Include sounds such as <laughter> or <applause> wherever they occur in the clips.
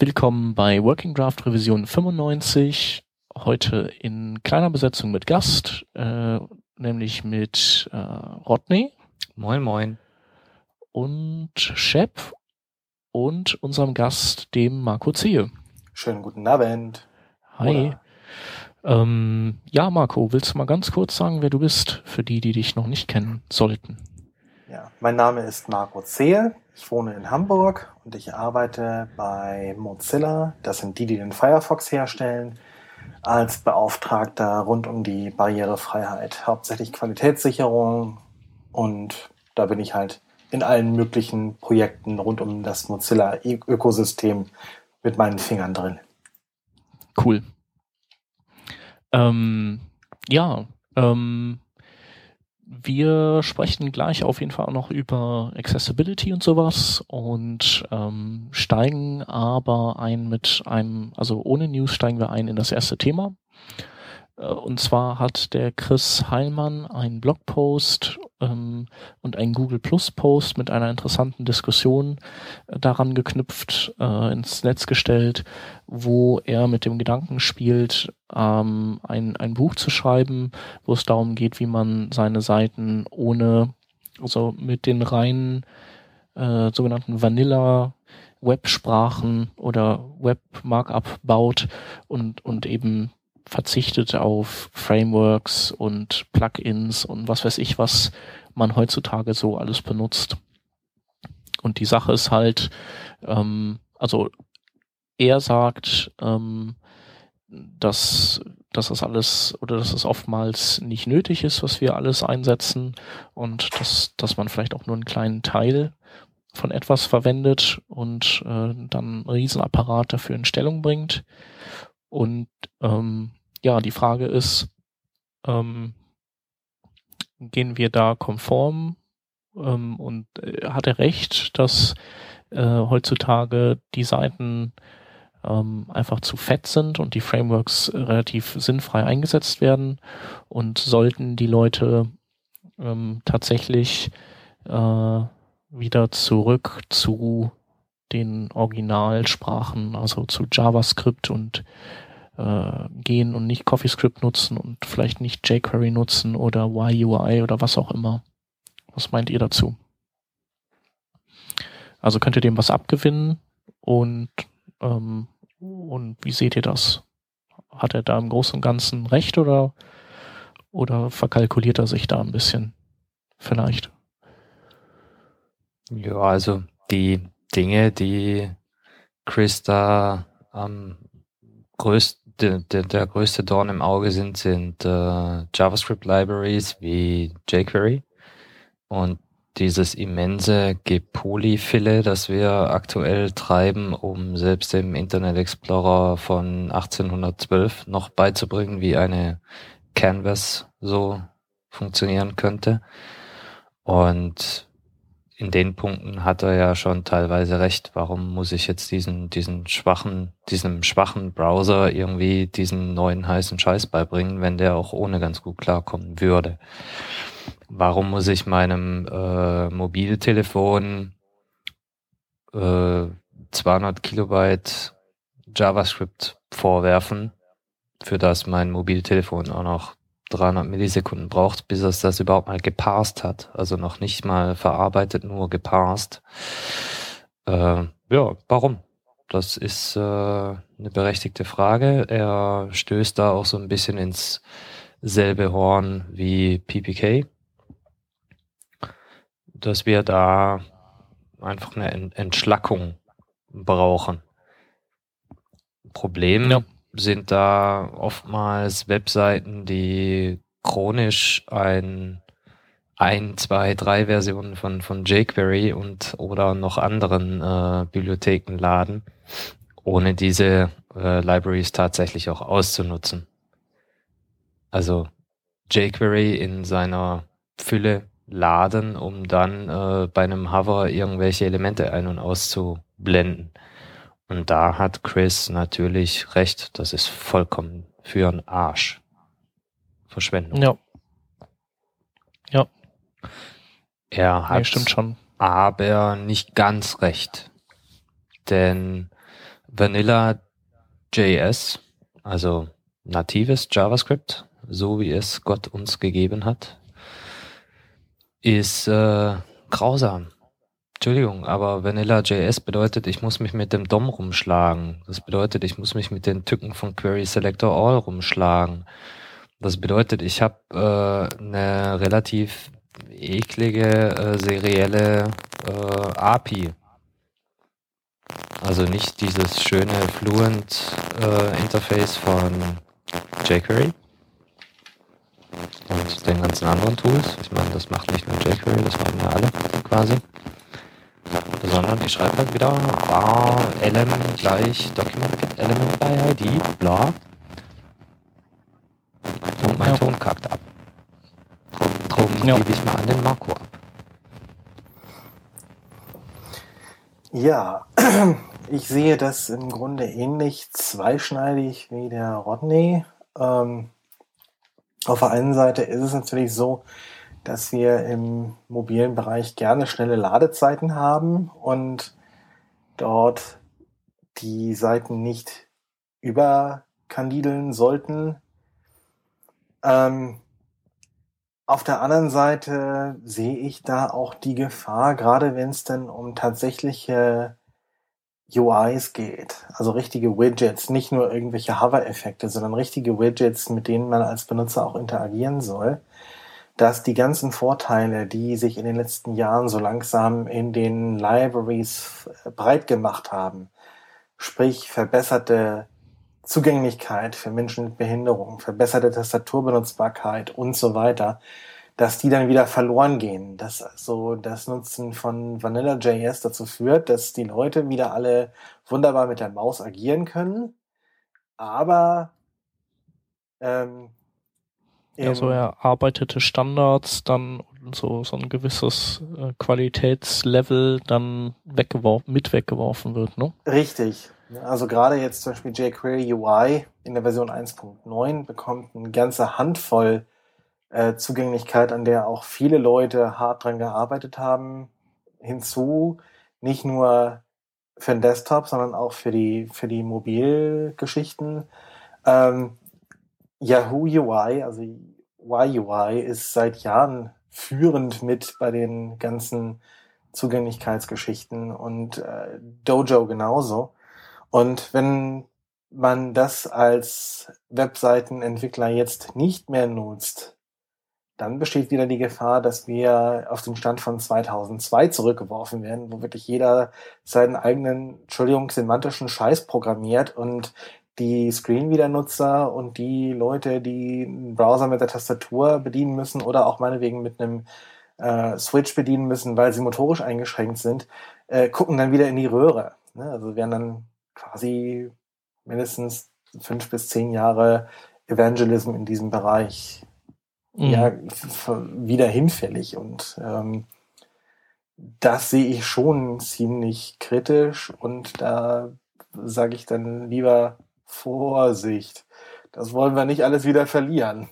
Willkommen bei Working Draft Revision 95. Heute in kleiner Besetzung mit Gast, äh, nämlich mit äh, Rodney. Moin, moin. Und Shep und unserem Gast, dem Marco Zehe. Schönen guten Abend. Hi. Ähm, ja, Marco, willst du mal ganz kurz sagen, wer du bist, für die, die dich noch nicht kennen sollten? Ja, mein Name ist Marco Zehe. Ich wohne in Hamburg und ich arbeite bei Mozilla. Das sind die, die den Firefox herstellen, als Beauftragter rund um die Barrierefreiheit. Hauptsächlich Qualitätssicherung und da bin ich halt in allen möglichen Projekten rund um das Mozilla-Ökosystem mit meinen Fingern drin. Cool. Ähm, ja, ähm, wir sprechen gleich auf jeden Fall auch noch über Accessibility und sowas und ähm, steigen aber ein mit einem, also ohne News steigen wir ein in das erste Thema. Äh, und zwar hat der Chris Heilmann einen Blogpost ähm, und einen Google Plus Post mit einer interessanten Diskussion äh, daran geknüpft, äh, ins Netz gestellt, wo er mit dem Gedanken spielt, ähm, ein, ein Buch zu schreiben, wo es darum geht, wie man seine Seiten ohne, also mit den reinen äh, sogenannten Vanilla Web-Sprachen oder Web-Markup baut und, und eben verzichtet auf Frameworks und Plugins und was weiß ich, was man heutzutage so alles benutzt. Und die Sache ist halt, ähm, also er sagt, ähm, dass, dass das alles oder dass es oftmals nicht nötig ist, was wir alles einsetzen und dass, dass man vielleicht auch nur einen kleinen Teil von etwas verwendet und äh, dann einen Riesenapparat dafür in Stellung bringt. Und ähm, ja, die Frage ist, ähm, gehen wir da konform? Ähm, und äh, hat er recht, dass äh, heutzutage die Seiten ähm, einfach zu fett sind und die Frameworks relativ sinnfrei eingesetzt werden? Und sollten die Leute ähm, tatsächlich äh, wieder zurück zu den Originalsprachen, also zu JavaScript und äh, gehen und nicht CoffeeScript nutzen und vielleicht nicht jQuery nutzen oder YUI oder was auch immer. Was meint ihr dazu? Also könnt ihr dem was abgewinnen und, ähm, und wie seht ihr das? Hat er da im Großen und Ganzen recht oder, oder verkalkuliert er sich da ein bisschen? Vielleicht. Ja, also die Dinge, die Chris da am größten der, der, der größte Dorn im Auge sind, sind äh, JavaScript-Libraries wie jQuery und dieses immense Gepolyfille, das wir aktuell treiben, um selbst dem Internet Explorer von 1812 noch beizubringen, wie eine Canvas so funktionieren könnte. Und in den Punkten hat er ja schon teilweise recht. Warum muss ich jetzt diesen, diesen schwachen, diesem schwachen Browser irgendwie diesen neuen heißen Scheiß beibringen, wenn der auch ohne ganz gut klarkommen würde? Warum muss ich meinem äh, Mobiltelefon äh, 200 Kilobyte JavaScript vorwerfen, für das mein Mobiltelefon auch noch 300 Millisekunden braucht, bis es das überhaupt mal geparst hat. Also noch nicht mal verarbeitet, nur geparst. Äh, ja, warum? Das ist äh, eine berechtigte Frage. Er stößt da auch so ein bisschen ins selbe Horn wie PPK, dass wir da einfach eine Entschlackung brauchen. Problem ja sind da oftmals Webseiten, die chronisch ein, ein, zwei, drei Versionen von, von jQuery und oder noch anderen äh, Bibliotheken laden, ohne diese äh, Libraries tatsächlich auch auszunutzen. Also jQuery in seiner Fülle laden, um dann äh, bei einem Hover irgendwelche Elemente ein- und auszublenden. Und da hat Chris natürlich recht. Das ist vollkommen für einen Arsch. Verschwendung. Ja. Ja. Er hat nee, stimmt schon. aber nicht ganz recht. Denn Vanilla JS, also natives JavaScript, so wie es Gott uns gegeben hat, ist äh, grausam. Entschuldigung, aber Vanilla.js bedeutet, ich muss mich mit dem DOM rumschlagen. Das bedeutet, ich muss mich mit den Tücken von Query Selector All rumschlagen. Das bedeutet, ich habe äh, eine relativ eklige äh, serielle äh, API. Also nicht dieses schöne Fluent äh, Interface von jQuery und den ganzen anderen Tools. Ich meine, das macht nicht nur jQuery, das machen ja alle quasi sondern ich schreibe halt wieder war lm gleich document element by id, bla. Und mein ja. Ton kackt ab. Drum ja. gebe ich mal an den Marco ab. Ja, <clears throat> ich sehe das im Grunde ähnlich zweischneidig wie der Rodney. Ähm, auf der einen Seite ist es natürlich so, dass wir im mobilen Bereich gerne schnelle Ladezeiten haben und dort die Seiten nicht überkandideln sollten. Ähm, auf der anderen Seite sehe ich da auch die Gefahr, gerade wenn es dann um tatsächliche UIs geht, also richtige Widgets, nicht nur irgendwelche Hover-Effekte, sondern richtige Widgets, mit denen man als Benutzer auch interagieren soll, dass die ganzen Vorteile, die sich in den letzten Jahren so langsam in den Libraries breit gemacht haben, sprich verbesserte Zugänglichkeit für Menschen mit Behinderung, verbesserte Tastaturbenutzbarkeit und so weiter, dass die dann wieder verloren gehen, dass so das Nutzen von Vanilla.js dazu führt, dass die Leute wieder alle wunderbar mit der Maus agieren können, aber ähm, ja, so erarbeitete Standards dann so, so ein gewisses äh, Qualitätslevel dann weggeworfen, mit weggeworfen wird, ne? Richtig. Also gerade jetzt zum Beispiel jQuery UI in der Version 1.9 bekommt eine ganze Handvoll äh, Zugänglichkeit, an der auch viele Leute hart dran gearbeitet haben, hinzu. Nicht nur für den Desktop, sondern auch für die, für die Mobilgeschichten. Ähm, Yahoo UI, also YUI, ist seit Jahren führend mit bei den ganzen Zugänglichkeitsgeschichten und äh, Dojo genauso. Und wenn man das als Webseitenentwickler jetzt nicht mehr nutzt, dann besteht wieder die Gefahr, dass wir auf den Stand von 2002 zurückgeworfen werden, wo wirklich jeder seinen eigenen, Entschuldigung, semantischen Scheiß programmiert und die Screenreader-Nutzer und die Leute, die einen Browser mit der Tastatur bedienen müssen oder auch meinetwegen mit einem äh, Switch bedienen müssen, weil sie motorisch eingeschränkt sind, äh, gucken dann wieder in die Röhre. Ne? Also werden dann quasi mindestens fünf bis zehn Jahre Evangelism in diesem Bereich mhm. ja, wieder hinfällig. Und ähm, das sehe ich schon ziemlich kritisch und da sage ich dann lieber Vorsicht. Das wollen wir nicht alles wieder verlieren.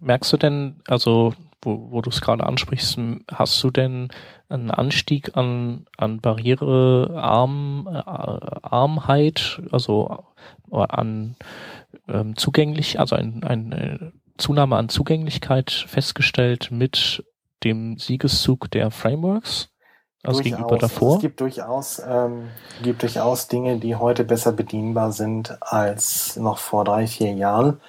Merkst du denn, also wo, wo du es gerade ansprichst, hast du denn einen Anstieg an, an Barrierearmheit, äh, also an ähm, zugänglich, also ein, eine Zunahme an Zugänglichkeit festgestellt mit dem Siegeszug der Frameworks? Also durchaus. gegenüber davor? Es gibt durchaus, ähm, gibt durchaus Dinge, die heute besser bedienbar sind als noch vor drei, vier Jahren.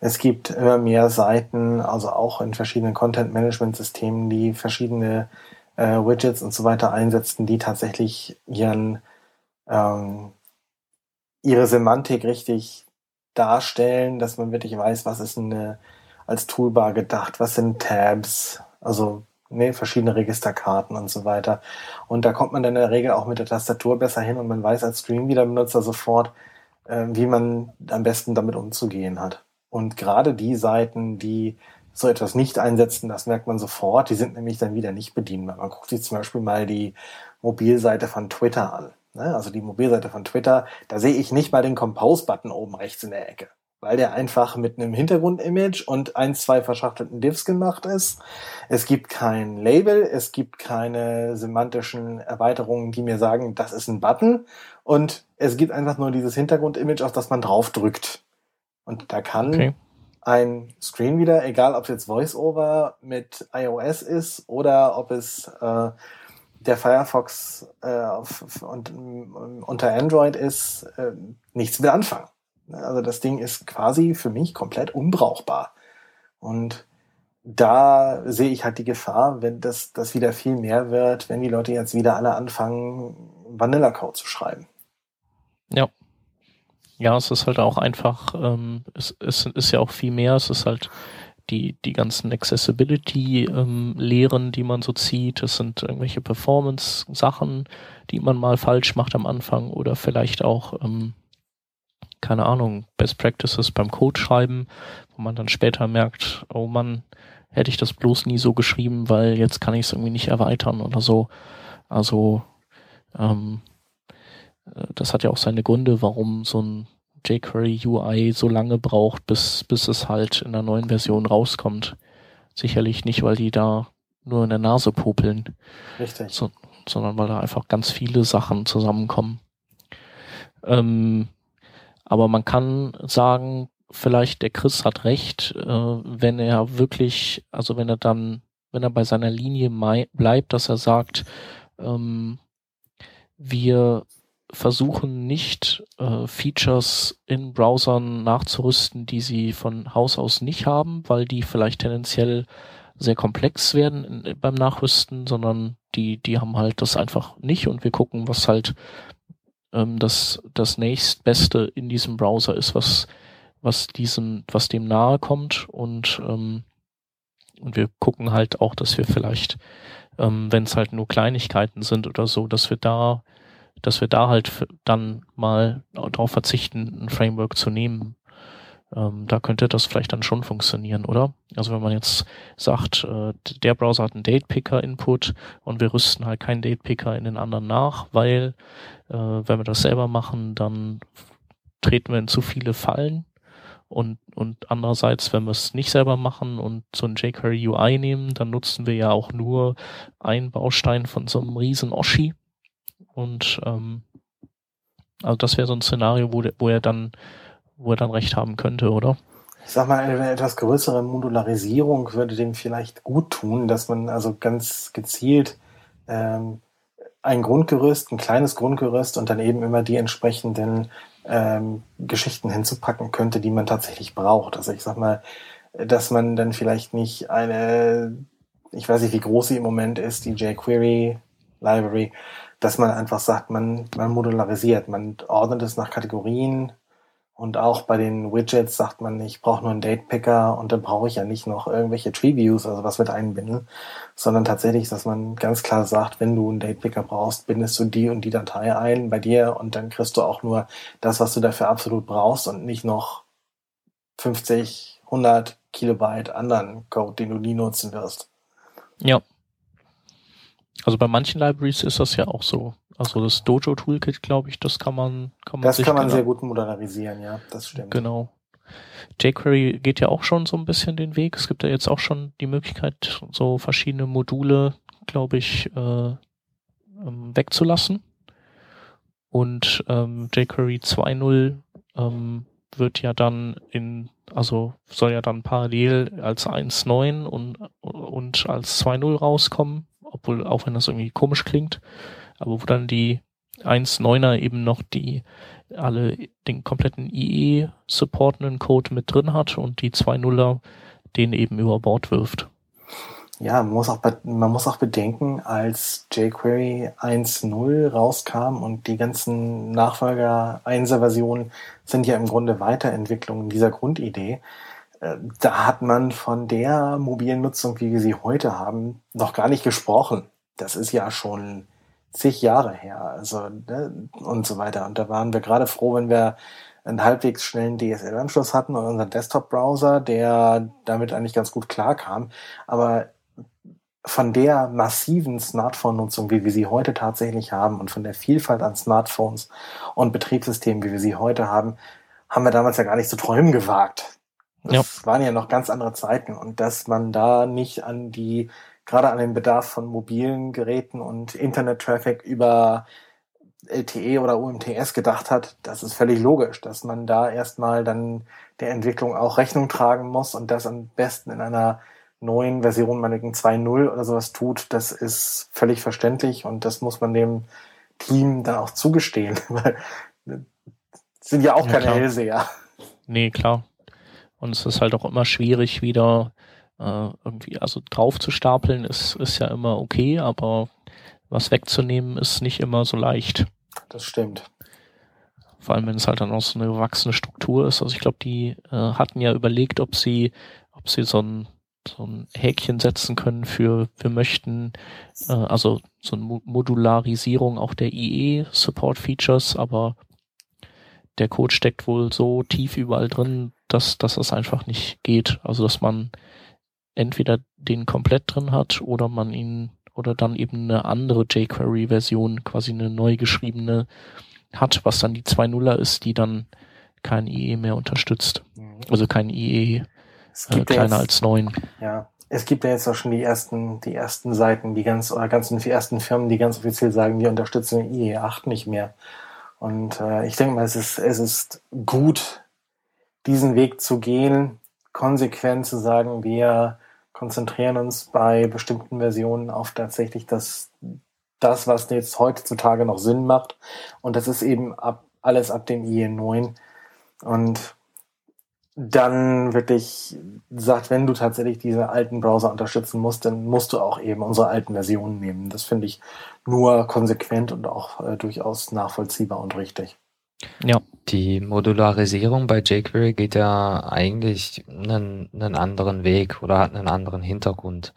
Es gibt immer mehr Seiten, also auch in verschiedenen Content-Management-Systemen, die verschiedene äh, Widgets und so weiter einsetzen, die tatsächlich ihren, ähm, ihre Semantik richtig darstellen, dass man wirklich weiß, was ist eine, als Toolbar gedacht, was sind Tabs, also nee, verschiedene Registerkarten und so weiter. Und da kommt man dann in der Regel auch mit der Tastatur besser hin und man weiß als Stream-Wieder-Benutzer sofort, äh, wie man am besten damit umzugehen hat. Und gerade die Seiten, die so etwas nicht einsetzen, das merkt man sofort, die sind nämlich dann wieder nicht bedienbar. Man guckt sich zum Beispiel mal die Mobilseite von Twitter an. Ne? Also die Mobilseite von Twitter, da sehe ich nicht mal den Compose-Button oben rechts in der Ecke weil der einfach mit einem Hintergrundimage und ein, zwei verschachtelten Diffs gemacht ist. Es gibt kein Label, es gibt keine semantischen Erweiterungen, die mir sagen, das ist ein Button. Und es gibt einfach nur dieses Hintergrundimage, auf das man draufdrückt. Und da kann okay. ein Screenreader, egal ob es jetzt VoiceOver mit iOS ist oder ob es äh, der Firefox äh, auf, und, unter Android ist, äh, nichts mit anfangen. Also das Ding ist quasi für mich komplett unbrauchbar. Und da sehe ich halt die Gefahr, wenn das, das wieder viel mehr wird, wenn die Leute jetzt wieder alle anfangen, Vanilla-Code zu schreiben. Ja. Ja, es ist halt auch einfach, ähm, es, es ist ja auch viel mehr, es ist halt die, die ganzen Accessibility-Lehren, ähm, die man so zieht. Es sind irgendwelche Performance-Sachen, die man mal falsch macht am Anfang oder vielleicht auch, ähm, keine Ahnung, Best Practices beim Code schreiben, wo man dann später merkt, oh man, hätte ich das bloß nie so geschrieben, weil jetzt kann ich es irgendwie nicht erweitern oder so. Also ähm, äh, das hat ja auch seine Gründe, warum so ein jQuery UI so lange braucht, bis, bis es halt in der neuen Version rauskommt. Sicherlich nicht, weil die da nur in der Nase popeln. Richtig. So, sondern weil da einfach ganz viele Sachen zusammenkommen. Ähm, aber man kann sagen, vielleicht der Chris hat recht, äh, wenn er wirklich, also wenn er dann, wenn er bei seiner Linie bleibt, dass er sagt, ähm, wir versuchen nicht äh, Features in Browsern nachzurüsten, die sie von Haus aus nicht haben, weil die vielleicht tendenziell sehr komplex werden in, beim Nachrüsten, sondern die, die haben halt das einfach nicht und wir gucken, was halt ähm, das, das nächstbeste in diesem Browser ist, was, was diesem, was dem nahe kommt und, ähm, und wir gucken halt auch, dass wir vielleicht, ähm, wenn es halt nur Kleinigkeiten sind oder so, dass wir da dass wir da halt dann mal darauf verzichten, ein Framework zu nehmen. Ähm, da könnte das vielleicht dann schon funktionieren, oder? Also wenn man jetzt sagt, äh, der Browser hat einen Date-Picker-Input und wir rüsten halt keinen Date-Picker in den anderen nach, weil äh, wenn wir das selber machen, dann treten wir in zu viele Fallen. Und, und andererseits, wenn wir es nicht selber machen und so ein jQuery UI nehmen, dann nutzen wir ja auch nur einen Baustein von so einem riesen Oschi und ähm, also das wäre so ein Szenario, wo, wo er dann, wo er dann recht haben könnte, oder? Ich sag mal, eine etwas größere Modularisierung würde dem vielleicht gut tun, dass man also ganz gezielt ähm, ein Grundgerüst, ein kleines Grundgerüst und dann eben immer die entsprechenden ähm, Geschichten hinzupacken könnte, die man tatsächlich braucht. Also ich sag mal, dass man dann vielleicht nicht eine, ich weiß nicht, wie groß sie im Moment ist, die jQuery Library, dass man einfach sagt, man, man modularisiert, man ordnet es nach Kategorien und auch bei den Widgets sagt man, ich brauche nur einen Date-Picker und dann brauche ich ja nicht noch irgendwelche Tree-Views, also was mit einbinden, sondern tatsächlich, dass man ganz klar sagt, wenn du einen Date-Picker brauchst, bindest du die und die Datei ein bei dir und dann kriegst du auch nur das, was du dafür absolut brauchst und nicht noch 50, 100 Kilobyte anderen Code, den du nie nutzen wirst. Ja, also bei manchen Libraries ist das ja auch so. Also das Dojo Toolkit, glaube ich, das kann man, kann man Das kann man genau, sehr gut modularisieren, ja, das stimmt. Genau. jQuery geht ja auch schon so ein bisschen den Weg. Es gibt ja jetzt auch schon die Möglichkeit, so verschiedene Module, glaube ich, äh, ähm, wegzulassen. Und ähm, jQuery 2.0 ähm, wird ja dann in, also soll ja dann parallel als 1.9 und, und als 2.0 rauskommen obwohl, auch wenn das irgendwie komisch klingt, aber wo dann die 1.9er eben noch die alle den kompletten IE supportenden Code mit drin hat und die 2.0er den eben über Bord wirft. Ja, man muss auch, man muss auch bedenken, als jQuery 1.0 rauskam und die ganzen Nachfolger 1er Versionen sind ja im Grunde Weiterentwicklungen dieser Grundidee. Äh, da hat man von der mobilen Nutzung, wie wir sie heute haben, noch gar nicht gesprochen. Das ist ja schon zig Jahre her, also ne, und so weiter. Und da waren wir gerade froh, wenn wir einen halbwegs schnellen DSL-Anschluss hatten und unseren Desktop-Browser, der damit eigentlich ganz gut klarkam. Aber von der massiven Smartphone-Nutzung, wie wir sie heute tatsächlich haben und von der Vielfalt an Smartphones und Betriebssystemen, wie wir sie heute haben, haben wir damals ja gar nicht zu träumen gewagt. Das ja. waren ja noch ganz andere Zeiten und dass man da nicht an die, gerade an den Bedarf von mobilen Geräten und Internet-Traffic über LTE oder UMTS gedacht hat, das ist völlig logisch, dass man da erstmal dann der Entwicklung auch Rechnung tragen muss und das am besten in einer neuen Version, meinetwegen 2.0 oder sowas tut, das ist völlig verständlich und das muss man dem Team dann auch zugestehen, <laughs> weil sind ja auch ja, keine klar. Hellseher. Nee, klar. Und es ist halt auch immer schwierig, wieder äh, irgendwie, also drauf zu stapeln ist, ist ja immer okay, aber was wegzunehmen ist nicht immer so leicht. Das stimmt. Vor allem, wenn es halt dann auch so eine gewachsene Struktur ist. Also ich glaube, die äh, hatten ja überlegt, ob sie, ob sie so ein so ein Häkchen setzen können für wir möchten äh, also so eine Modularisierung auch der IE Support Features, aber der Code steckt wohl so tief überall drin, dass, dass das einfach nicht geht. Also dass man entweder den komplett drin hat oder man ihn oder dann eben eine andere jQuery-Version, quasi eine neu geschriebene hat, was dann die 2.0er ist, die dann kein IE mehr unterstützt. Mhm. Also kein IE äh, kleiner jetzt, als 9. Ja, es gibt ja jetzt auch schon die ersten, die ersten Seiten, die ganz, oder ganzen die ersten Firmen, die ganz offiziell sagen, wir unterstützen IE 8 nicht mehr. Und äh, ich denke mal, es ist, es ist gut, diesen Weg zu gehen, konsequent zu sagen, wir konzentrieren uns bei bestimmten Versionen auf tatsächlich das, das, was jetzt heutzutage noch Sinn macht. Und das ist eben ab, alles ab dem IE 9. Und dann wirklich sagt, wenn du tatsächlich diese alten Browser unterstützen musst, dann musst du auch eben unsere alten Versionen nehmen. Das finde ich nur konsequent und auch äh, durchaus nachvollziehbar und richtig. Ja. Die Modularisierung bei jQuery geht ja eigentlich einen, einen anderen Weg oder hat einen anderen Hintergrund.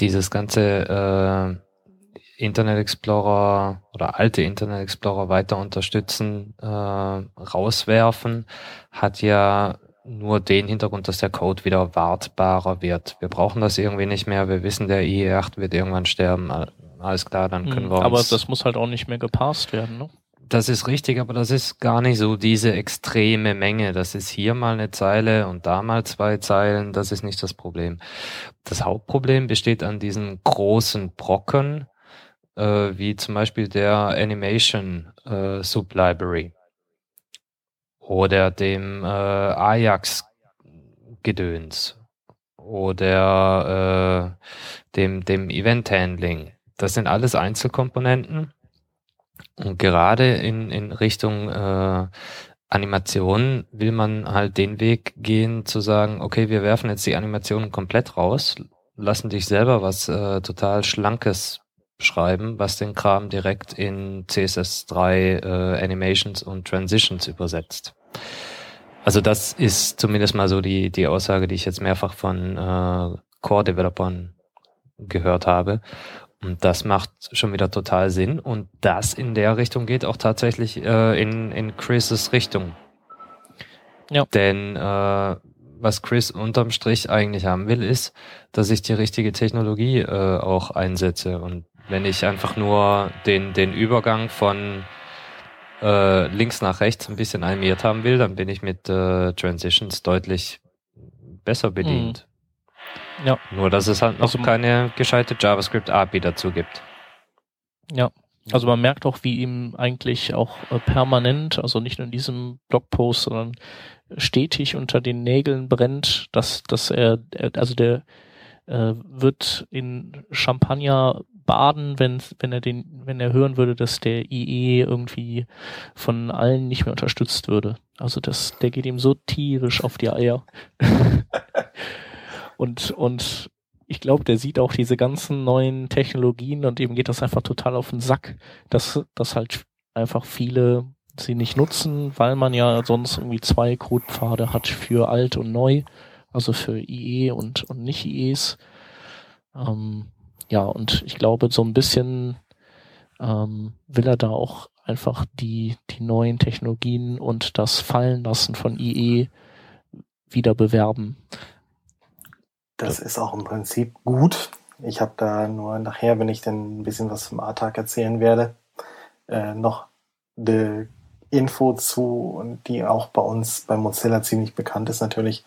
Dieses ganze äh, Internet Explorer oder alte Internet Explorer weiter unterstützen, äh, rauswerfen, hat ja nur den Hintergrund, dass der Code wieder wartbarer wird. Wir brauchen das irgendwie nicht mehr. Wir wissen, der IE8 wird irgendwann sterben. Alles klar, dann können hm, wir uns. Aber das muss halt auch nicht mehr gepasst werden, ne? Das ist richtig, aber das ist gar nicht so diese extreme Menge. Das ist hier mal eine Zeile und da mal zwei Zeilen. Das ist nicht das Problem. Das Hauptproblem besteht an diesen großen Brocken, äh, wie zum Beispiel der Animation äh, Sublibrary oder dem äh, Ajax-Gedöns oder äh, dem, dem Event-Handling. Das sind alles Einzelkomponenten. Und gerade in, in Richtung äh, Animation will man halt den Weg gehen zu sagen, okay, wir werfen jetzt die Animationen komplett raus, lassen dich selber was äh, total Schlankes schreiben, was den Kram direkt in CSS3 äh, Animations und Transitions übersetzt. Also das ist zumindest mal so die, die Aussage, die ich jetzt mehrfach von äh, Core-Developern gehört habe. Und das macht schon wieder total Sinn. Und das in der Richtung geht auch tatsächlich äh, in, in Chris' Richtung. Ja. Denn äh, was Chris unterm Strich eigentlich haben will, ist, dass ich die richtige Technologie äh, auch einsetze. Und wenn ich einfach nur den, den Übergang von äh, links nach rechts ein bisschen animiert haben will, dann bin ich mit äh, Transitions deutlich besser bedient. Mhm. Ja. Nur, dass es halt noch also, keine gescheite JavaScript-API dazu gibt. Ja. Also man merkt auch, wie ihm eigentlich auch äh, permanent, also nicht nur in diesem Blogpost, sondern stetig unter den Nägeln brennt, dass, dass er, also der äh, wird in Champagner baden, wenn, wenn er den, wenn er hören würde, dass der IE irgendwie von allen nicht mehr unterstützt würde. Also das, der geht ihm so tierisch auf die Eier. <laughs> und, und ich glaube, der sieht auch diese ganzen neuen Technologien und eben geht das einfach total auf den Sack, dass, dass halt einfach viele sie nicht nutzen, weil man ja sonst irgendwie zwei Codepfade hat für alt und neu, also für IE und, und nicht IEs. Ähm, ja, und ich glaube, so ein bisschen ähm, will er da auch einfach die, die neuen Technologien und das Fallenlassen von IE wieder bewerben. Das ist auch im Prinzip gut. Ich habe da nur nachher, wenn ich dann ein bisschen was vom A-Tag erzählen werde, äh, noch eine Info zu, und die auch bei uns bei Mozilla ziemlich bekannt ist natürlich,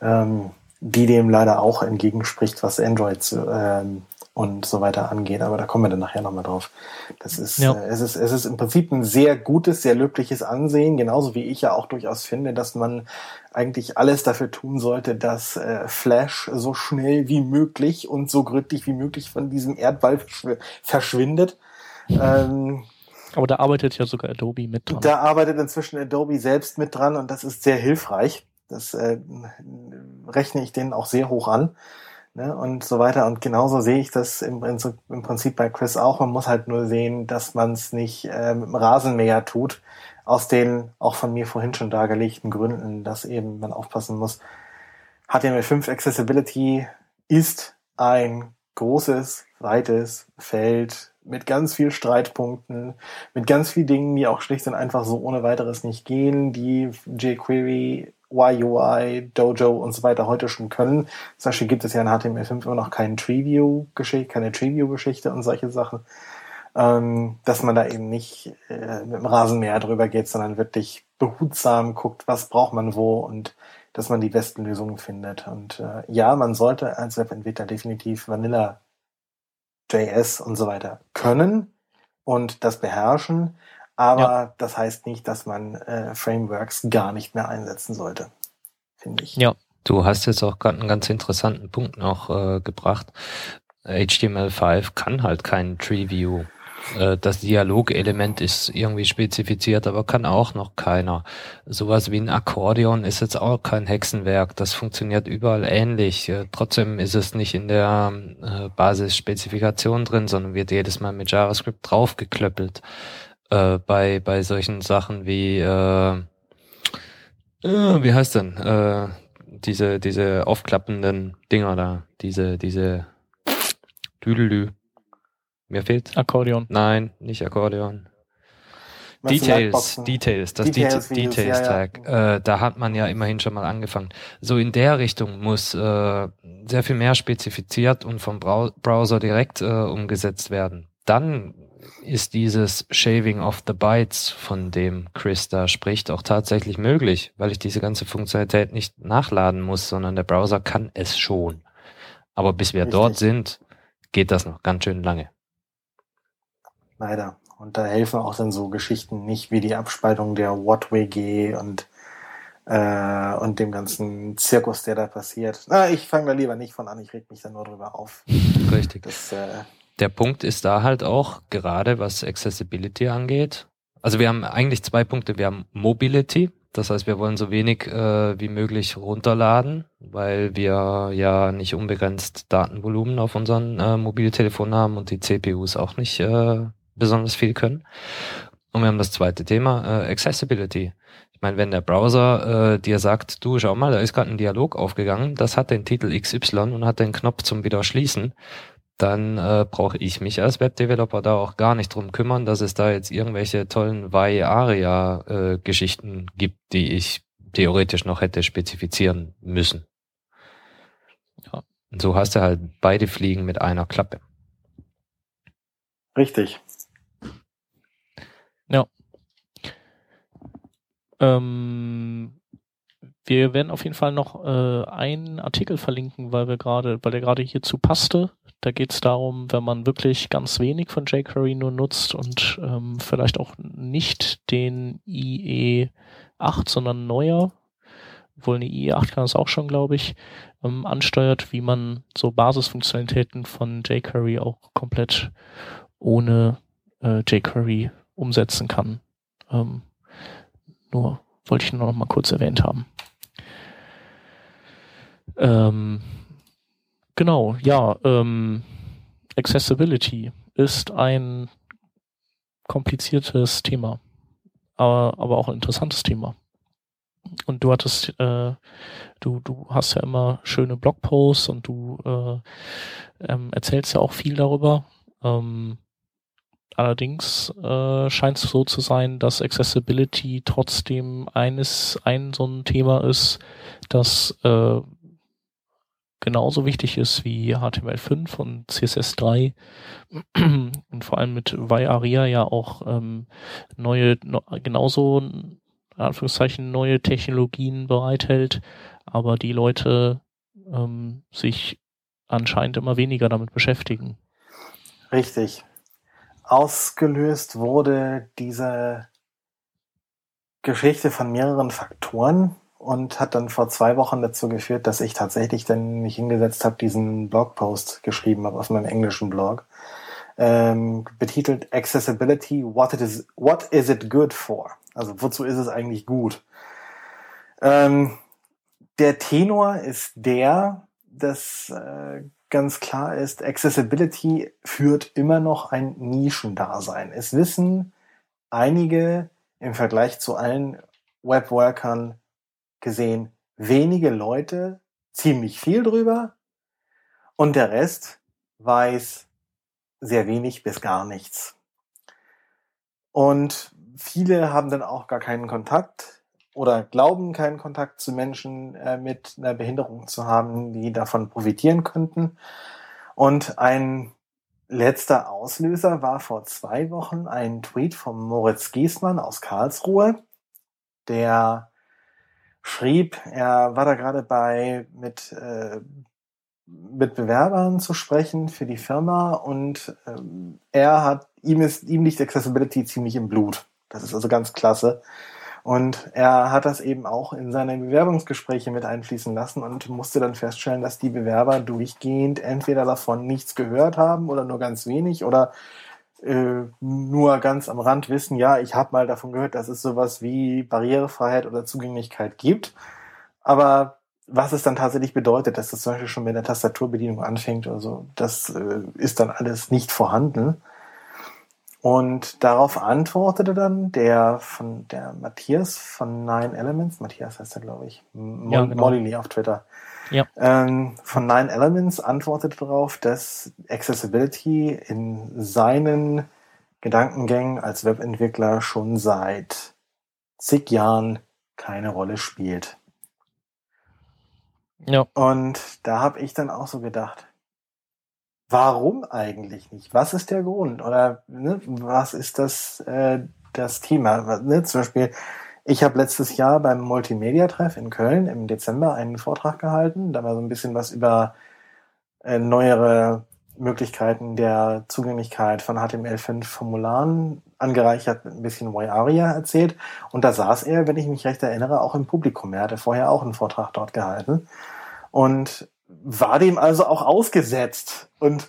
ähm, die dem leider auch entgegenspricht, was Android zu, ähm, und so weiter angeht. Aber da kommen wir dann nachher nochmal drauf. Das ist, Ja. äh, es ist, es ist im Prinzip ein sehr gutes, sehr löbliches Ansehen, genauso wie ich ja auch durchaus finde, dass man eigentlich alles dafür tun sollte, dass äh, Flash so schnell wie möglich und so gründlich wie möglich von diesem Erdball verschw- verschwindet. Ähm, Aber da arbeitet ja sogar Adobe mit dran. da arbeitet inzwischen Adobe selbst mit dran und das ist sehr hilfreich. Das äh, rechne ich denen auch sehr hoch an. Ne, und so weiter. Und genauso sehe ich das im, Prinzip- im Prinzip bei Chris auch. Man muss halt nur sehen, dass man es nicht äh, mit dem Rasenmäher tut. Aus den auch von mir vorhin schon dargelegten Gründen, dass eben man aufpassen muss. HTML5 Accessibility ist ein großes, weites Feld mit ganz viel Streitpunkten, mit ganz vielen Dingen, die auch schlicht und einfach so ohne weiteres nicht gehen, die jQuery, YUI, Dojo und so weiter heute schon können. Zum Beispiel gibt es ja in HTML5 immer noch keinen Treeview-Geschichte, keine Treeview-Geschichte und solche Sachen. Ähm, dass man da eben nicht äh, mit dem Rasenmäher drüber geht, sondern wirklich behutsam guckt, was braucht man wo und dass man die besten Lösungen findet. Und äh, ja, man sollte als Webentwickler definitiv Vanilla JS und so weiter können und das beherrschen, aber das heißt nicht, dass man äh, Frameworks gar nicht mehr einsetzen sollte, finde ich. Ja. Du hast jetzt auch gerade einen ganz interessanten Punkt noch äh, gebracht. HTML5 kann halt kein Tree View. Äh, Das Dialogelement ist irgendwie spezifiziert, aber kann auch noch keiner. Sowas wie ein Akkordeon ist jetzt auch kein Hexenwerk. Das funktioniert überall ähnlich. Äh, Trotzdem ist es nicht in der äh, Basisspezifikation drin, sondern wird jedes Mal mit JavaScript draufgeklöppelt. Äh, bei, bei solchen Sachen wie, äh, äh, wie heißt denn, äh, diese, diese aufklappenden Dinger da, diese, diese Düdelü. Mir fehlt. Akkordeon. Nein, nicht Akkordeon. Details? Details, das Details, Details, Videos, Details ja, ja. Tag. Äh, da hat man ja immerhin schon mal angefangen. So in der Richtung muss äh, sehr viel mehr spezifiziert und vom Browser direkt äh, umgesetzt werden. Dann ist dieses Shaving of the Bytes, von dem Chris da spricht, auch tatsächlich möglich, weil ich diese ganze Funktionalität nicht nachladen muss, sondern der Browser kann es schon. Aber bis wir Richtig. dort sind, geht das noch ganz schön lange. Leider. Und da helfen auch dann so Geschichten nicht wie die Abspaltung der What-WG und, äh, und dem ganzen Zirkus, der da passiert. Na, ich fange da lieber nicht von an, ich reg mich da nur drüber auf. Richtig. Das, äh, Der Punkt ist da halt auch, gerade was Accessibility angeht. Also wir haben eigentlich zwei Punkte. Wir haben Mobility, das heißt, wir wollen so wenig äh, wie möglich runterladen, weil wir ja nicht unbegrenzt Datenvolumen auf unseren äh, Mobiltelefonen haben und die CPUs auch nicht äh, besonders viel können. Und wir haben das zweite Thema, äh, Accessibility. Ich meine, wenn der Browser äh, dir sagt, du schau mal, da ist gerade ein Dialog aufgegangen, das hat den Titel XY und hat den Knopf zum wieder schließen, dann äh, brauche ich mich als Webdeveloper da auch gar nicht drum kümmern, dass es da jetzt irgendwelche tollen Y-Aria-Geschichten gibt, die ich theoretisch noch hätte spezifizieren müssen. Ja. Und so hast du halt beide Fliegen mit einer Klappe. richtig. Ähm, wir werden auf jeden Fall noch äh, einen Artikel verlinken, weil wir gerade, weil der gerade hierzu passte. Da geht es darum, wenn man wirklich ganz wenig von jQuery nur nutzt und ähm, vielleicht auch nicht den IE8, sondern neuer, wohl eine IE8 kann das auch schon, glaube ich, ähm, ansteuert, wie man so Basisfunktionalitäten von jQuery auch komplett ohne äh, jQuery umsetzen kann. Ähm, nur wollte ich nur noch mal kurz erwähnt haben. Ähm, genau, ja, ähm, Accessibility ist ein kompliziertes Thema, aber, aber auch ein interessantes Thema. Und du hattest, äh, du, du hast ja immer schöne Blogposts und du äh, ähm, erzählst ja auch viel darüber. Ähm, Allerdings äh, scheint es so zu sein, dass Accessibility trotzdem eines ein so ein Thema ist, das äh, genauso wichtig ist wie HTML5 und CSS3 <clears throat> und vor allem mit YARIA ja auch ähm, neue, no, genauso in Anführungszeichen neue Technologien bereithält, aber die Leute ähm, sich anscheinend immer weniger damit beschäftigen. Richtig. Ausgelöst wurde diese Geschichte von mehreren Faktoren und hat dann vor zwei Wochen dazu geführt, dass ich tatsächlich dann mich hingesetzt habe, diesen Blogpost geschrieben habe auf meinem englischen Blog, ähm, betitelt Accessibility, what, it is, what is it good for? Also wozu ist es eigentlich gut? Ähm, der Tenor ist der, dass äh, ganz klar ist, Accessibility führt immer noch ein Nischendasein. Es wissen einige im Vergleich zu allen Webworkern gesehen wenige Leute ziemlich viel drüber und der Rest weiß sehr wenig bis gar nichts. Und viele haben dann auch gar keinen Kontakt oder glauben keinen Kontakt zu Menschen äh, mit einer Behinderung zu haben, die davon profitieren könnten. Und ein letzter Auslöser war vor zwei Wochen ein Tweet von Moritz Giesmann aus Karlsruhe, der schrieb, er war da gerade bei mit äh, mit Bewerbern zu sprechen für die Firma und ähm, er hat ihm ist ihm liegt Accessibility ziemlich im Blut. Das ist also ganz klasse. Und er hat das eben auch in seine Bewerbungsgespräche mit einfließen lassen und musste dann feststellen, dass die Bewerber durchgehend entweder davon nichts gehört haben oder nur ganz wenig oder äh, nur ganz am Rand wissen, ja, ich habe mal davon gehört, dass es sowas wie Barrierefreiheit oder Zugänglichkeit gibt. Aber was es dann tatsächlich bedeutet, dass das zum Beispiel schon mit der Tastaturbedienung anfängt oder so, das äh, ist dann alles nicht vorhanden. Und darauf antwortete dann der von der Matthias von Nine Elements, Matthias heißt er, glaube ich, Mo ja, genau. Molly auf Twitter. Ja. Ähm, von Nine Elements antwortete darauf, dass Accessibility in seinen Gedankengängen als Webentwickler schon seit zig Jahren keine Rolle spielt. Ja. Und da habe ich dann auch so gedacht, warum eigentlich nicht? Was ist der Grund? Oder ne, was ist das, äh, das Thema? Ne, zum Beispiel, ich habe letztes Jahr beim Multimedia-Treff in Köln im Dezember einen Vortrag gehalten. Da war so ein bisschen was über äh, neuere Möglichkeiten der Zugänglichkeit von HTML5-Formularen angereichert ein bisschen Y-Aria erzählt. Und da saß er, wenn ich mich recht erinnere, auch im Publikum. Er hatte vorher auch einen Vortrag dort gehalten. Und war dem also auch ausgesetzt. Und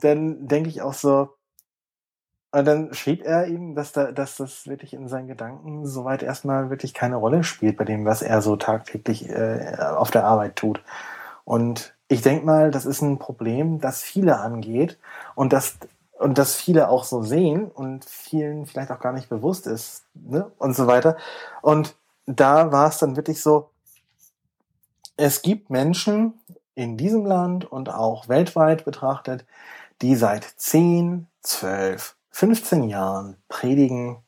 dann denke ich auch so, und dann schrieb er ihm, dass, da, dass das wirklich in seinen Gedanken soweit erstmal wirklich keine Rolle spielt bei dem, was er so tagtäglich äh, auf der Arbeit tut. Und ich denke mal, das ist ein Problem, das viele angeht und das und das viele auch so sehen und vielen vielleicht auch gar nicht bewusst ist ne? und so weiter. Und da war es dann wirklich so, es gibt Menschen, in diesem Land und auch weltweit betrachtet, die seit 10, 12, 15 Jahren predigen,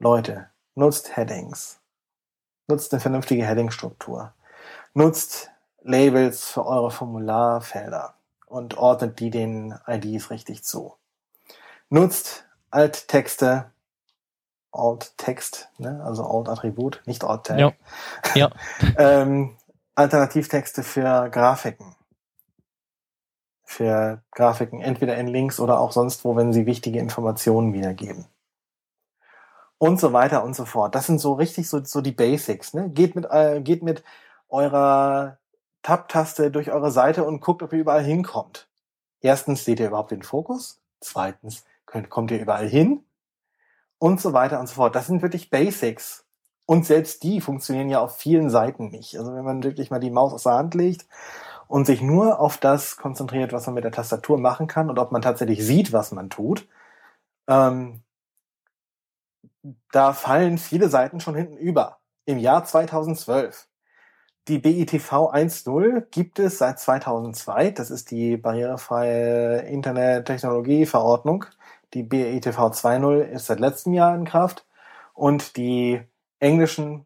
Leute, nutzt Headings, nutzt eine vernünftige Headingstruktur, nutzt Labels für eure Formularfelder und ordnet die den IDs richtig zu. Nutzt Alttexte, Alt-Text, ne? also Alt-Attribut, nicht Alt-Tag. Ja. ja. <laughs> ähm, Alternativtexte für Grafiken. Für Grafiken, entweder in Links oder auch sonst wo, wenn sie wichtige Informationen wiedergeben. Und so weiter und so fort. Das sind so richtig so, so die Basics. Ne? Geht, mit, äh, geht mit eurer Tab-Taste durch eure Seite und guckt, ob ihr überall hinkommt. Erstens seht ihr überhaupt den Fokus. Zweitens könnt, kommt ihr überall hin. Und so weiter und so fort. Das sind wirklich Basics und selbst die funktionieren ja auf vielen Seiten nicht. Also wenn man wirklich mal die Maus aus der Hand legt und sich nur auf das konzentriert, was man mit der Tastatur machen kann und ob man tatsächlich sieht, was man tut, ähm, da fallen viele Seiten schon hinten über. Im Jahr 2012. Die BITV 1.0 gibt es seit 2002. Das ist die barrierefreie Internettechnologieverordnung. Die BITV 2.0 ist seit letztem Jahr in Kraft. Und die englischen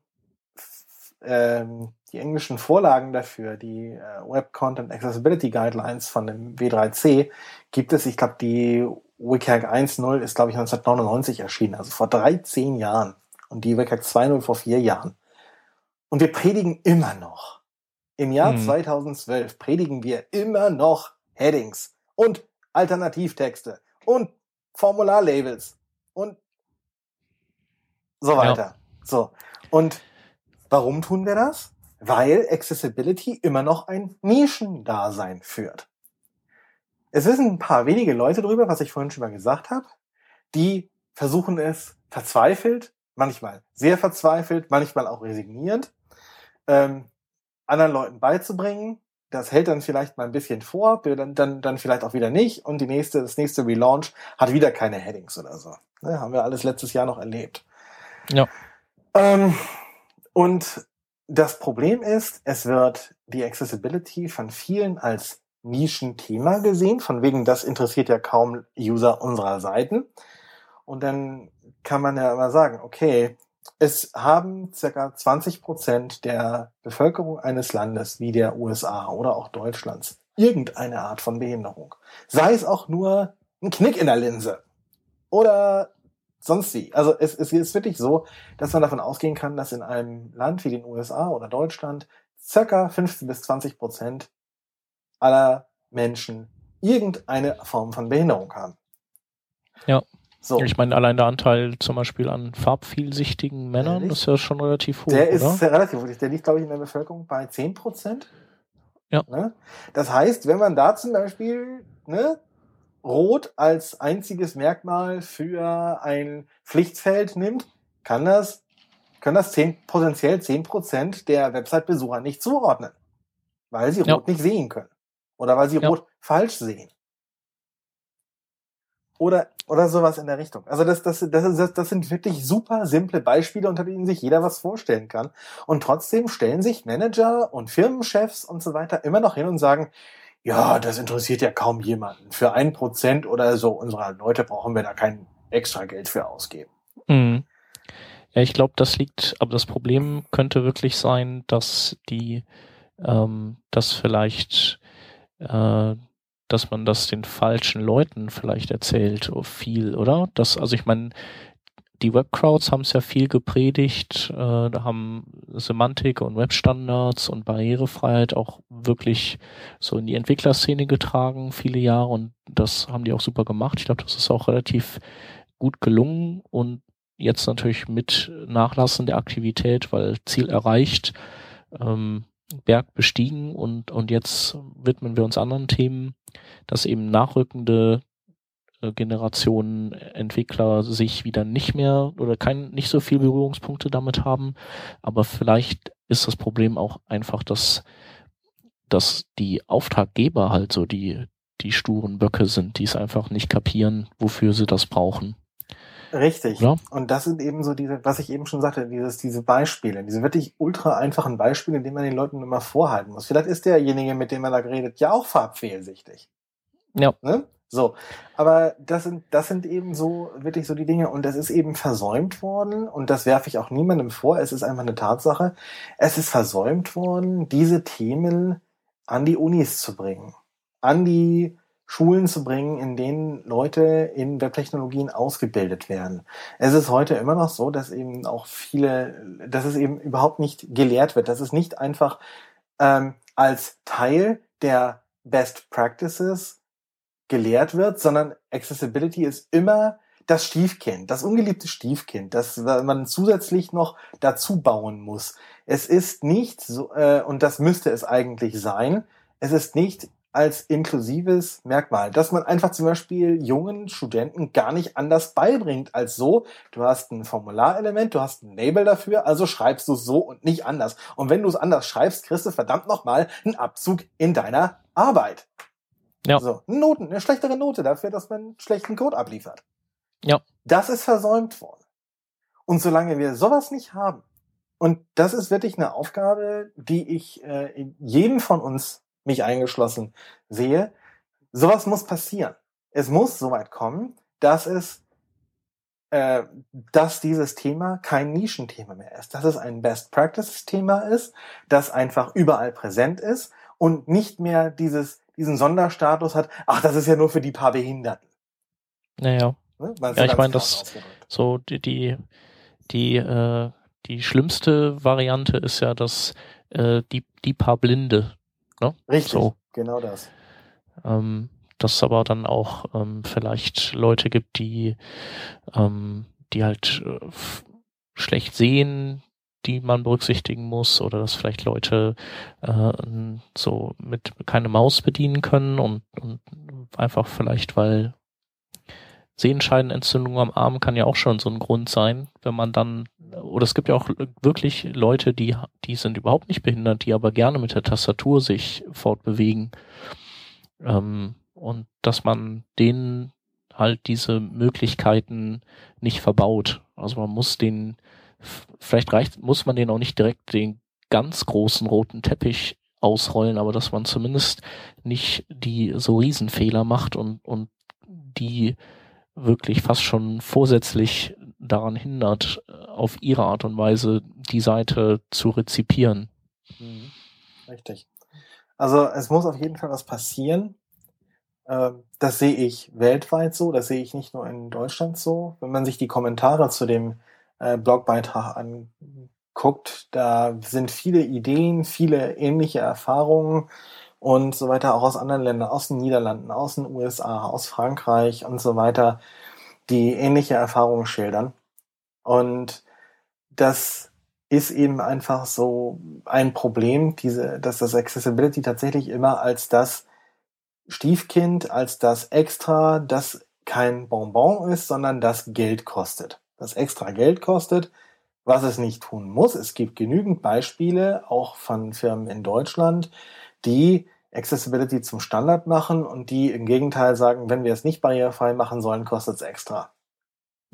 ähm, die englischen Vorlagen dafür, die äh, Web Content Accessibility Guidelines von dem W3C, gibt es, ich glaube, die WCAG 1.0 ist, glaube ich, 1999 erschienen, also vor 13 Jahren. Und die WCAG 2.0 vor vier Jahren. Und wir predigen immer noch. Im Jahr hm. 2012 predigen wir immer noch Headings und Alternativtexte und Formularlabels und so weiter. Ja. So. Und warum tun wir das? Weil Accessibility immer noch ein Nischendasein führt. Es wissen ein paar wenige Leute drüber, was ich vorhin schon mal gesagt habe, die versuchen es verzweifelt, manchmal sehr verzweifelt, manchmal auch resignierend, ähm, anderen Leuten beizubringen. Das hält dann vielleicht mal ein bisschen vor, dann, dann, dann vielleicht auch wieder nicht. Und die nächste, das nächste Relaunch hat wieder keine Headings oder so. Ne, haben wir alles letztes Jahr noch erlebt. Ja. Ähm, und das Problem ist, es wird die Accessibility von vielen als Nischenthema gesehen, von wegen, das interessiert ja kaum User unserer Seiten. Und dann kann man ja immer sagen, okay, es haben circa 20 Prozent der Bevölkerung eines Landes wie der USA oder auch Deutschlands irgendeine Art von Behinderung. Sei es auch nur ein Knick in der Linse oder sonst wie. Also es, es ist wirklich so, dass man davon ausgehen kann, dass in einem Land wie den USA oder Deutschland circa 15 bis 20 Prozent aller Menschen irgendeine Form von Behinderung haben. Ja. So. Ich meine, allein der Anteil zum Beispiel an farbvielsichtigen Männern Ehrlich? ist ja schon relativ hoch. Der ist relativ hoch. Der liegt, glaube ich, in der Bevölkerung bei 10 Prozent. Ja. Ne? Das heißt, wenn man da zum Beispiel ne, Rot als einziges Merkmal für ein Pflichtfeld nimmt, kann das, können das 10, potenziell 10 Prozent der Website-Besucher nicht zuordnen, weil sie Rot ja. nicht sehen können. Oder weil sie ja. Rot falsch sehen. Oder, oder sowas in der Richtung. Also das, das, das, das, das sind wirklich super simple Beispiele, unter denen sich jeder was vorstellen kann. Und trotzdem stellen sich Manager und Firmenchefs und so weiter immer noch hin und sagen, ja, das interessiert ja kaum jemanden. Für ein Prozent oder so unserer Leute brauchen wir da kein extra Geld für ausgeben. Mhm. Ja, ich glaube, das liegt, aber das Problem könnte wirklich sein, dass die, ähm, dass vielleicht äh, dass man das den falschen Leuten vielleicht erzählt, oh, viel, oder? Das, also ich meine, die Webcrowds haben es ja viel gepredigt, äh, da haben Semantik und Webstandards und Barrierefreiheit auch wirklich so in die Entwicklerszene getragen, viele Jahre und das haben die auch super gemacht. Ich glaube, das ist auch relativ gut gelungen und jetzt natürlich mit Nachlassen der Aktivität, weil Ziel erreicht, ähm, Berg bestiegen und, und jetzt widmen wir uns anderen Themen, dass eben nachrückende Generationen Entwickler sich wieder nicht mehr oder kein, nicht so viel Berührungspunkte damit haben. Aber vielleicht ist das Problem auch einfach, dass, dass die Auftraggeber halt so die, die sturen Böcke sind, die es einfach nicht kapieren, wofür sie das brauchen. Richtig. Ja? Und das sind eben so diese, was ich eben schon sagte, dieses, diese Beispiele, diese wirklich ultra einfachen Beispiele, die man den Leuten immer vorhalten muss. Vielleicht ist derjenige, mit dem man da geredet, ja auch farbfehlsichtig. Ja. Ne? So. Aber das sind, das sind eben so, wirklich so die Dinge. Und das ist eben versäumt worden. Und das werfe ich auch niemandem vor. Es ist einfach eine Tatsache. Es ist versäumt worden, diese Themen an die Unis zu bringen. An die Schulen zu bringen, in denen Leute in Webtechnologien ausgebildet werden. Es ist heute immer noch so, dass eben auch viele, dass es eben überhaupt nicht gelehrt wird, dass es nicht einfach ähm, als Teil der Best Practices gelehrt wird, sondern Accessibility ist immer das Stiefkind, das ungeliebte Stiefkind, das man zusätzlich noch dazu bauen muss. Es ist nicht so, äh, und das müsste es eigentlich sein, es ist nicht als inklusives Merkmal, dass man einfach zum Beispiel jungen Studenten gar nicht anders beibringt als so, du hast ein Formularelement, du hast ein Label dafür, also schreibst du so und nicht anders. Und wenn du es anders schreibst, kriegst du verdammt nochmal einen Abzug in deiner Arbeit. Ja. So, Noten, eine schlechtere Note dafür, dass man schlechten Code abliefert. Ja. Das ist versäumt worden. Und solange wir sowas nicht haben, und das ist wirklich eine Aufgabe, die ich äh, jedem von uns mich eingeschlossen, sehe. Sowas muss passieren. Es muss soweit kommen, dass es, äh, dass dieses Thema kein Nischenthema mehr ist, dass es ein Best Practice Thema ist, das einfach überall präsent ist und nicht mehr dieses, diesen Sonderstatus hat, ach, das ist ja nur für die paar Behinderten. Naja. Ne? Ja, ich meine, das so die, die, die, äh, die schlimmste Variante ist ja, dass äh, die, die paar Blinde Ne? Richtig, so. genau das. Ähm, dass es aber dann auch ähm, vielleicht Leute gibt, die, ähm, die halt äh, schlecht sehen, die man berücksichtigen muss, oder dass vielleicht Leute äh, so mit keine Maus bedienen können und, und einfach vielleicht, weil Sehenscheidenentzündung am Arm kann ja auch schon so ein Grund sein, wenn man dann, oder es gibt ja auch wirklich Leute, die, die sind überhaupt nicht behindert, die aber gerne mit der Tastatur sich fortbewegen. Ähm, und dass man denen halt diese Möglichkeiten nicht verbaut. Also man muss den, vielleicht reicht, muss man den auch nicht direkt den ganz großen roten Teppich ausrollen, aber dass man zumindest nicht die so Riesenfehler macht und, und die wirklich fast schon vorsätzlich daran hindert, auf ihre Art und Weise die Seite zu rezipieren. Mhm. Richtig. Also es muss auf jeden Fall was passieren, ähm, das sehe ich weltweit so, das sehe ich nicht nur in Deutschland so. Wenn man sich die Kommentare zu dem äh, Blogbeitrag anguckt, da sind viele Ideen, viele ähnliche Erfahrungen und so weiter, auch aus anderen Ländern, aus den Niederlanden, aus den USA, aus Frankreich und so weiter, die ähnliche Erfahrungen schildern. Und das ist eben einfach so ein Problem, diese, dass das Accessibility tatsächlich immer als das Stiefkind als das Extra, das kein Bonbon ist, sondern das Geld kostet. Das extra Geld kostet, was es nicht tun muss. Es gibt genügend Beispiele, auch von Firmen in Deutschland, die Accessibility zum Standard machen und die im Gegenteil sagen, wenn wir es nicht barrierefrei machen sollen, kostet es extra.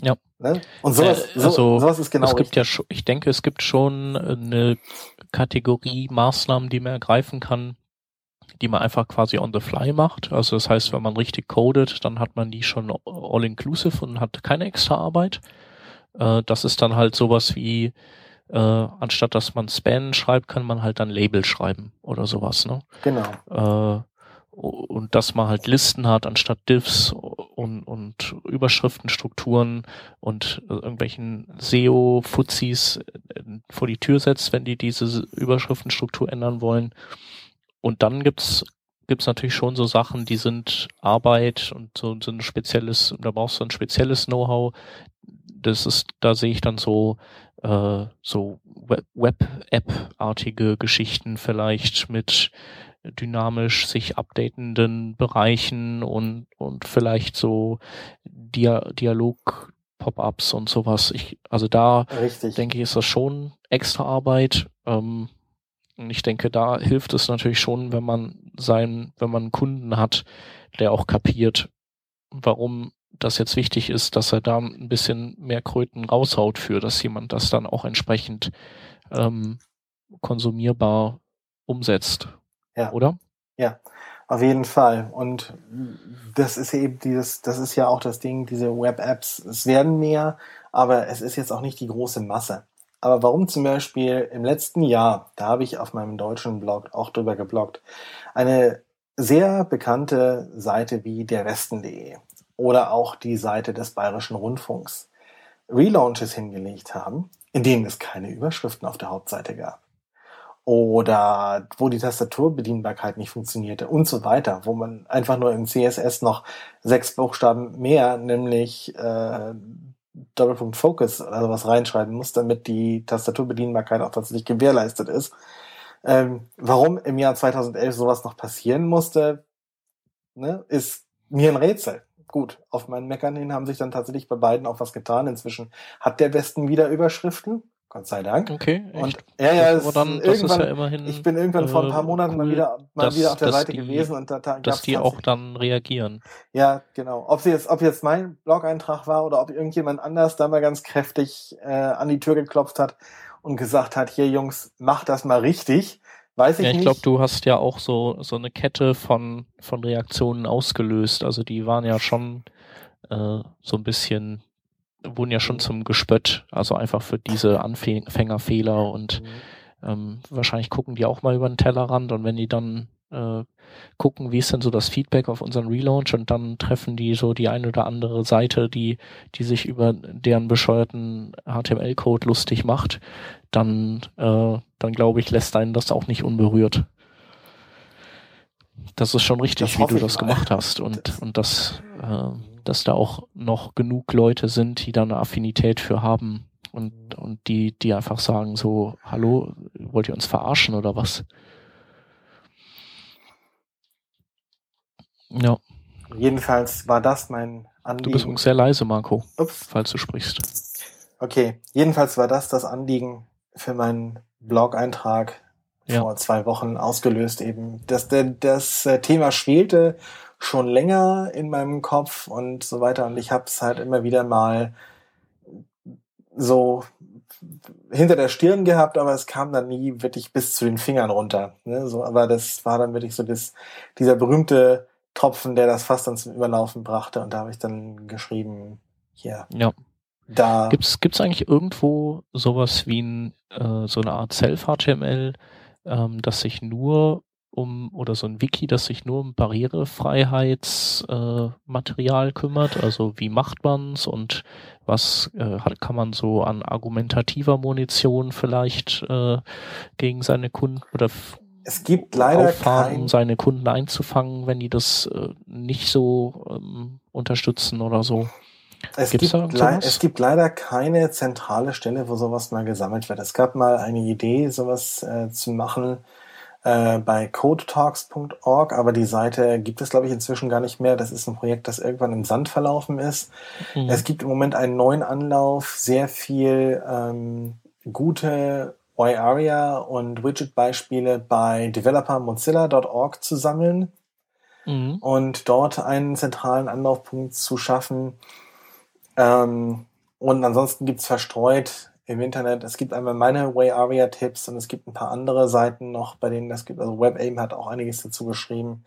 Ja. Ne? Und sowas, äh, also, sowas ist genau. Es gibt richtig. ja ich denke, es gibt schon eine Kategorie Maßnahmen, die man ergreifen kann, die man einfach quasi on the fly macht. Also das heißt, wenn man richtig codet, dann hat man die schon all inclusive und hat keine extra Arbeit. Äh, das ist dann halt sowas wie, äh, anstatt dass man Span schreibt, kann man halt dann Label schreiben oder sowas. Ne? Genau. Äh, und dass man halt Listen hat anstatt Diffs und, und Überschriftenstrukturen und irgendwelchen SEO-Fuzis äh, vor die Tür setzt, wenn die diese Überschriftenstruktur ändern wollen. Und dann gibt's gibt's natürlich schon so Sachen, die sind Arbeit und so, so ein spezielles, da brauchst du ein spezielles Know-how. Das ist, da sehe ich dann so äh, so Web-App-artige Geschichten vielleicht mit dynamisch sich updatenden Bereichen und und vielleicht so Dia Dialog Pop-ups und sowas. Ich, also da Richtig. denke ich, ist das schon extra Arbeit. Ähm, und ich denke, da hilft es natürlich schon, wenn man sein, wenn man einen Kunden hat, der auch kapiert, warum das jetzt wichtig ist, dass er da ein bisschen mehr Kröten raushaut für, dass jemand das dann auch entsprechend ähm, konsumierbar umsetzt. Ja. Oder? Ja, auf jeden Fall. Und das ist eben dieses, das ist ja auch das Ding, diese Web-Apps, es werden mehr, aber es ist jetzt auch nicht die große Masse. Aber warum zum Beispiel im letzten Jahr, da habe ich auf meinem deutschen Blog auch drüber gebloggt, eine sehr bekannte Seite wie derwesten.de oder auch die Seite des Bayerischen Rundfunks Relaunches hingelegt haben, in denen es keine Überschriften auf der Hauptseite gab. Oder wo die Tastaturbedienbarkeit nicht funktionierte und so weiter, wo man einfach nur im CSS noch sechs Buchstaben mehr, nämlich äh, Doppelpunkt Focus oder sowas reinschreiben muss, damit die Tastaturbedienbarkeit auch tatsächlich gewährleistet ist. Ähm, warum im Jahr 2011 sowas noch passieren musste, ne, ist mir ein Rätsel. Gut, auf meinen Meckern hin haben sich dann tatsächlich bei beiden auch was getan. Inzwischen hat der Westen wieder Überschriften. Gott sei Dank. Okay. Echt? Und ja, ja, das, dann, ist ja immerhin. Ich bin irgendwann vor ein paar äh, Monaten cool, mal wieder mal dass, wieder auf der Seite die, gewesen und da, da dass die auch dann reagieren. Ja, genau. Ob sie jetzt, ob jetzt mein Blog-Eintrag war oder ob irgendjemand anders da mal ganz kräftig äh, an die Tür geklopft hat und gesagt hat, hier Jungs, macht das mal richtig. Weiß ich ja, ich glaube, du hast ja auch so so eine Kette von von Reaktionen ausgelöst. Also die waren ja schon äh, so ein bisschen wurden ja schon zum Gespött, also einfach für diese Anfängerfehler und mhm. ähm, wahrscheinlich gucken die auch mal über den Tellerrand und wenn die dann äh, gucken, wie ist denn so das Feedback auf unseren Relaunch und dann treffen die so die eine oder andere Seite, die, die sich über deren bescheuerten HTML-Code lustig macht, dann, äh, dann glaube ich, lässt einen das auch nicht unberührt. das ist schon richtig, Das wie du das mal. gemacht hast und, und dass, äh, dass da auch noch genug Leute sind, die da eine Affinität für haben und, und die, die einfach sagen so, hallo, wollt ihr uns verarschen oder was? Ja, Jedenfalls war das mein du Anliegen. bist übrigens sehr leise, Marco, Ups. falls du sprichst. Okay, jedenfalls war das das Anliegen für meinen Blog-Eintrag Ja. vor zwei Wochen ausgelöst eben. Das, das, das äh, Thema schwelte schon länger in meinem Kopf und so weiter und ich habe es halt immer wieder mal so hinter der Stirn gehabt, aber es kam dann nie wirklich bis zu den Fingern runter. Ne? So, aber das war dann wirklich so das, dieser berühmte Tropfen, der das fast dann zum Überlaufen brachte und da habe ich dann geschrieben, hier, Ja. da. Gibt's gibt's eigentlich irgendwo sowas wie ein, äh, so eine Art Self-HTML, ähm, das sich nur um, oder so ein Wiki, das sich nur um Barrierefreiheitsmaterial äh, Material kümmert? Also wie macht man's und was äh, hat, kann man so an argumentativer Munition vielleicht äh, gegen seine Kunden oder Es gibt leider auffahren, kein, um seine Kunden einzufangen, wenn die das äh, nicht so ähm, unterstützen oder so? es, gibt's gibt es gibt leider keine zentrale Stelle, wo sowas mal gesammelt wird. Es gab mal eine Idee, sowas äh, zu machen äh, bei codetalks.org, aber die Seite gibt es, glaube ich, inzwischen gar nicht mehr. Das ist ein Projekt, das irgendwann im Sand verlaufen ist. Mhm. Es gibt im Moment einen neuen Anlauf, sehr viel ähm, gute Y-Aria und Widget-Beispiele bei developermozilla.org zu sammeln Mhm. und dort einen zentralen Anlaufpunkt zu schaffen. Ähm, und ansonsten gibt's verstreut im Internet, es gibt einmal meine Way Aria Tipps und es gibt ein paar andere Seiten noch, bei denen das gibt. Also WebAIM hat auch einiges dazu geschrieben.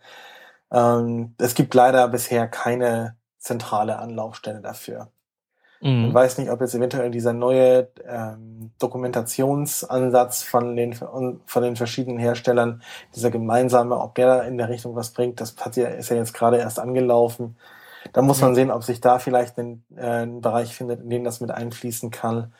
Ähm, es gibt leider bisher keine zentrale Anlaufstelle dafür. Ich Mhm. weiß nicht, ob jetzt eventuell dieser neue ähm, Dokumentationsansatz von den, von den verschiedenen Herstellern, dieser gemeinsame, ob der in der Richtung was bringt, das hat ja, ist ja jetzt gerade erst angelaufen. Da muss man sehen, ob sich da vielleicht ein, äh, ein Bereich findet, in den das mit einfließen kann.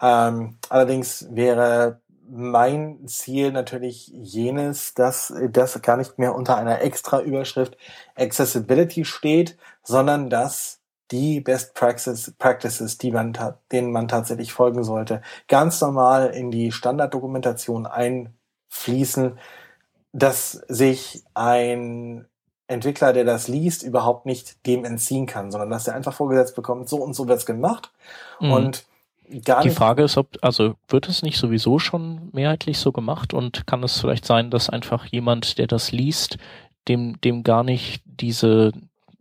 Ähm, allerdings wäre mein Ziel natürlich jenes, dass das gar nicht mehr unter einer extra Überschrift Accessibility steht, sondern dass die Best Practices, Practices die man denen man tatsächlich folgen sollte, ganz normal in die Standarddokumentation einfließen, dass sich ein Entwickler, der das liest, überhaupt nicht dem entziehen kann, sondern dass er einfach vorgesetzt bekommt, so und so wird's gemacht Mhm. und gar Die nicht Frage ist, ob, also wird es nicht sowieso schon mehrheitlich so gemacht und kann es vielleicht sein, dass einfach jemand, der das liest, dem, dem gar nicht diese,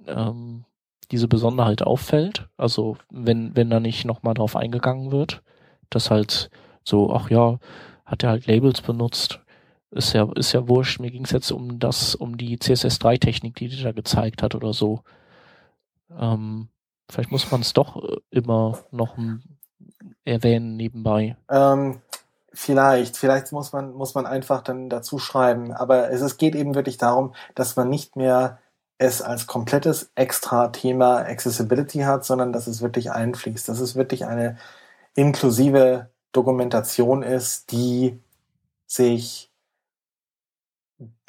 ähm, diese Besonderheit auffällt? Also wenn, wenn da nicht nochmal drauf eingegangen wird, dass halt so, ach ja, hat er halt Labels benutzt, ist ja, ist ja wurscht, mir ging es jetzt um das, um die CSS3-Technik, die die da gezeigt hat oder so. Ähm, vielleicht muss man es doch äh, immer noch erwähnen nebenbei. Ähm, vielleicht, vielleicht muss man, muss man einfach dann dazu schreiben. Aber es, es geht eben wirklich darum, dass man nicht mehr es als komplettes extra Thema Accessibility hat, sondern dass es wirklich einfließt, dass es wirklich eine inklusive Dokumentation ist, die sich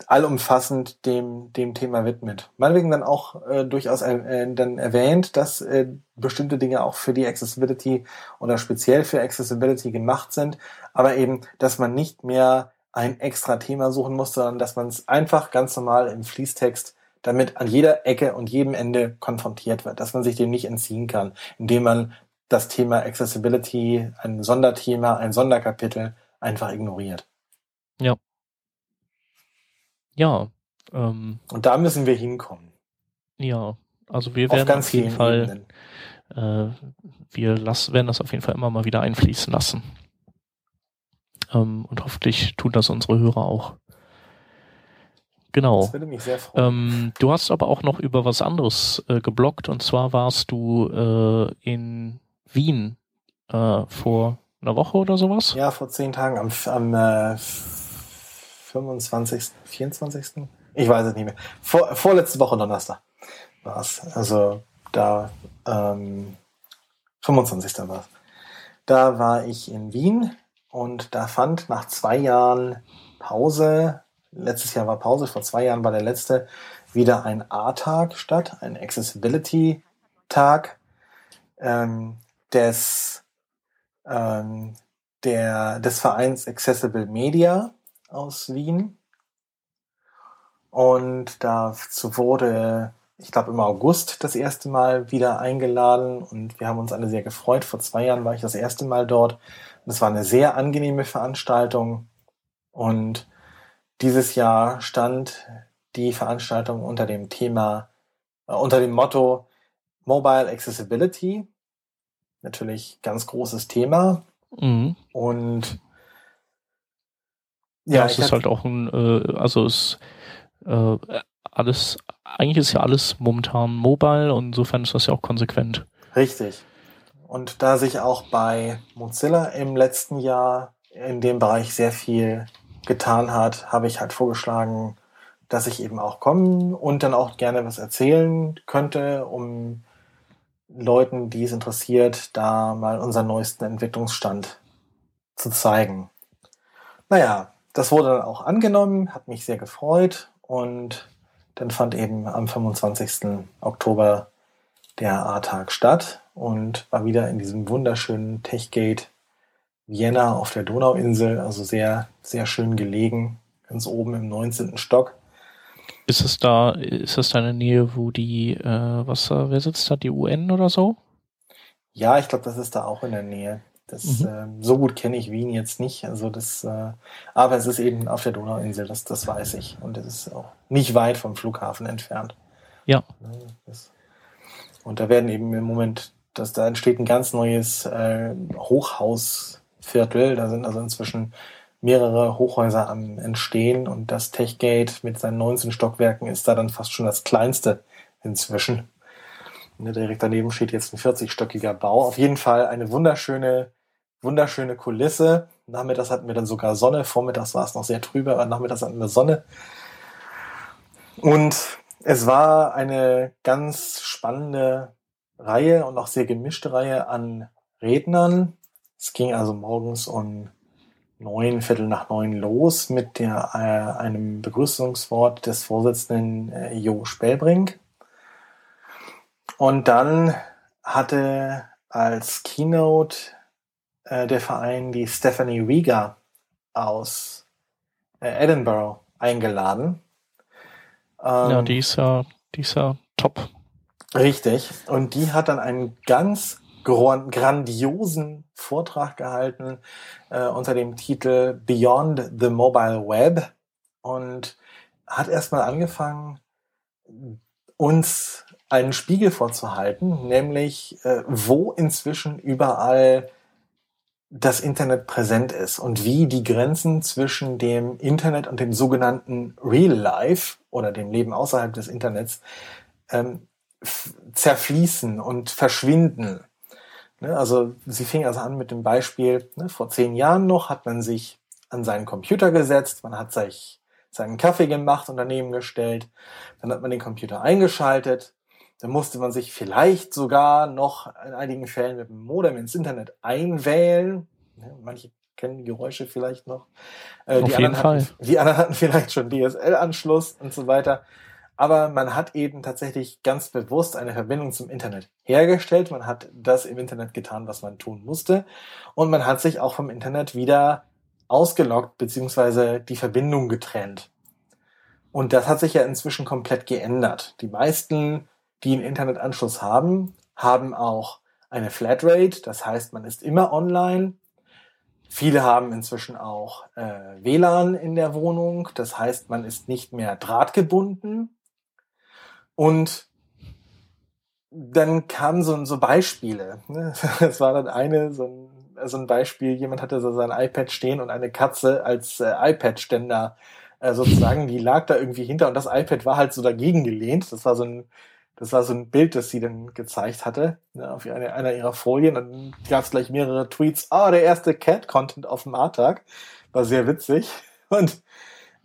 allumfassend dem, dem Thema widmet. Meinetwegen dann auch äh, durchaus äh, dann erwähnt, dass äh, bestimmte Dinge auch für die Accessibility oder speziell für Accessibility gemacht sind, aber eben, dass man nicht mehr ein extra Thema suchen muss, sondern dass man es einfach ganz normal im Fließtext damit an jeder Ecke und jedem Ende konfrontiert wird, dass man sich dem nicht entziehen kann, indem man das Thema Accessibility, ein Sonderthema, ein Sonderkapitel einfach ignoriert. Ja, ähm, Und da müssen wir hinkommen. ja, also wir Auf werden ganz auf jeden Fall, äh, wir lassen, werden das auf jeden Fall immer mal wieder einfließen lassen. Ähm, und hoffentlich tun das unsere Hörer auch. Genau. Das würde mich sehr freuen. Ähm, du hast aber auch noch über was anderes äh, geblockt und zwar warst du äh, in Wien äh, vor einer Woche oder sowas. Ja, vor zehn Tagen, am, am äh, 25., 24. Ich weiß es nicht mehr. Vor, vorletzte Woche Donnerstag war es. Also da ähm, 25. war es. Da war ich in Wien und da fand nach zwei Jahren Pause letztes Jahr war Pause, vor zwei Jahren war der letzte, wieder ein A-Tag statt, ein Accessibility-Tag ähm, des, ähm, der, des Vereins Accessible Media aus Wien. Und dazu wurde, ich glaube, im August das erste Mal wieder eingeladen und wir haben uns alle sehr gefreut. Vor zwei Jahren war ich das erste Mal dort. Es war eine sehr angenehme Veranstaltung und dieses Jahr stand die Veranstaltung unter dem Thema, äh, unter dem Motto Mobile Accessibility. Natürlich ganz großes Thema. Mhm. Und ja, ja es ist halt auch ein, äh, also es äh, alles, eigentlich ist ja alles momentan mobile und insofern ist das ja auch konsequent. Richtig. Und da sich auch bei Mozilla im letzten Jahr in dem Bereich sehr viel getan hat, habe ich halt vorgeschlagen, dass ich eben auch kommen und dann auch gerne was erzählen könnte, um Leuten, die es interessiert, da mal unseren neuesten Entwicklungsstand zu zeigen. Naja, das wurde dann auch angenommen, hat mich sehr gefreut und dann fand eben am 25. Oktober der A-Tag statt und war wieder in diesem wunderschönen Techgate Vienna auf der Donauinsel, also sehr, sehr schön gelegen, ganz oben im 19. Stock. Ist es da, ist das da in der Nähe, wo die, äh, was, wer sitzt da, die UN oder so? Ja, ich glaube, das ist da auch in der Nähe. Das, mhm. äh, so gut kenne ich Wien jetzt nicht. Also das, äh, aber es ist eben auf der Donauinsel, das, das weiß ich. Und es ist auch nicht weit vom Flughafen entfernt. Ja. Das, und da werden eben im Moment, dass da entsteht ein ganz neues äh, Hochhausviertel. Da sind also inzwischen mehrere Hochhäuser am Entstehen und das Techgate mit seinen 19 Stockwerken ist da dann fast schon das kleinste inzwischen. Direkt daneben steht jetzt ein 40-stöckiger Bau. Auf jeden Fall eine wunderschöne wunderschöne Kulisse. Nachmittags hatten wir dann sogar Sonne, vormittags war es noch sehr trübe, aber nachmittags hatten wir Sonne. Und es war eine ganz spannende Reihe und auch sehr gemischte Reihe an Rednern. Es ging also morgens um neun, Viertel nach neun los mit der, äh, einem Begrüßungswort des Vorsitzenden äh, Jo Spellbrink. Und dann hatte als Keynote äh, der Verein die Stephanie Rieger aus äh, Edinburgh eingeladen. Ähm, ja, die ist ja, die ist ja top. Richtig. Und die hat dann einen ganz grandiosen Vortrag gehalten äh, unter dem Titel Beyond the Mobile Web und hat erstmal angefangen, uns einen Spiegel vorzuhalten, nämlich äh, wo inzwischen überall das Internet präsent ist und wie die Grenzen zwischen dem Internet und dem sogenannten Real Life oder dem Leben außerhalb des Internets ähm, zerfließen und verschwinden. Ne, also sie fing also an mit dem Beispiel, ne, vor zehn Jahren noch hat man sich an seinen Computer gesetzt, man hat sich seinen Kaffee gemacht und daneben gestellt, dann hat man den Computer eingeschaltet, da musste man sich vielleicht sogar noch in einigen Fällen mit dem Modem ins Internet einwählen. Manche kennen die Geräusche vielleicht noch. Äh, Auf die, jeden anderen Fall. Hatten, die anderen hatten vielleicht schon DSL-Anschluss und so weiter. Aber man hat eben tatsächlich ganz bewusst eine Verbindung zum Internet hergestellt. Man hat das im Internet getan, was man tun musste. Und man hat sich auch vom Internet wieder ausgeloggt, beziehungsweise die Verbindung getrennt. Und das hat sich ja inzwischen komplett geändert. Die meisten die einen Internetanschluss haben, haben auch eine Flatrate, das heißt, man ist immer online. Viele haben inzwischen auch äh, WLAN in der Wohnung, das heißt, man ist nicht mehr drahtgebunden. Und dann kamen so, so Beispiele. Ne? <laughs> Es war dann eine, so ein, so ein Beispiel, jemand hatte so sein iPad stehen und eine Katze als äh, iPad-Ständer äh, sozusagen, die lag da irgendwie hinter und das iPad war halt so dagegen gelehnt. Das war so ein das war so ein Bild, das sie dann gezeigt hatte, ne, auf eine, einer ihrer Folien. Dann gab es gleich mehrere Tweets. Ah, oh, der erste Cat-Content auf dem A-Tag. War sehr witzig. Und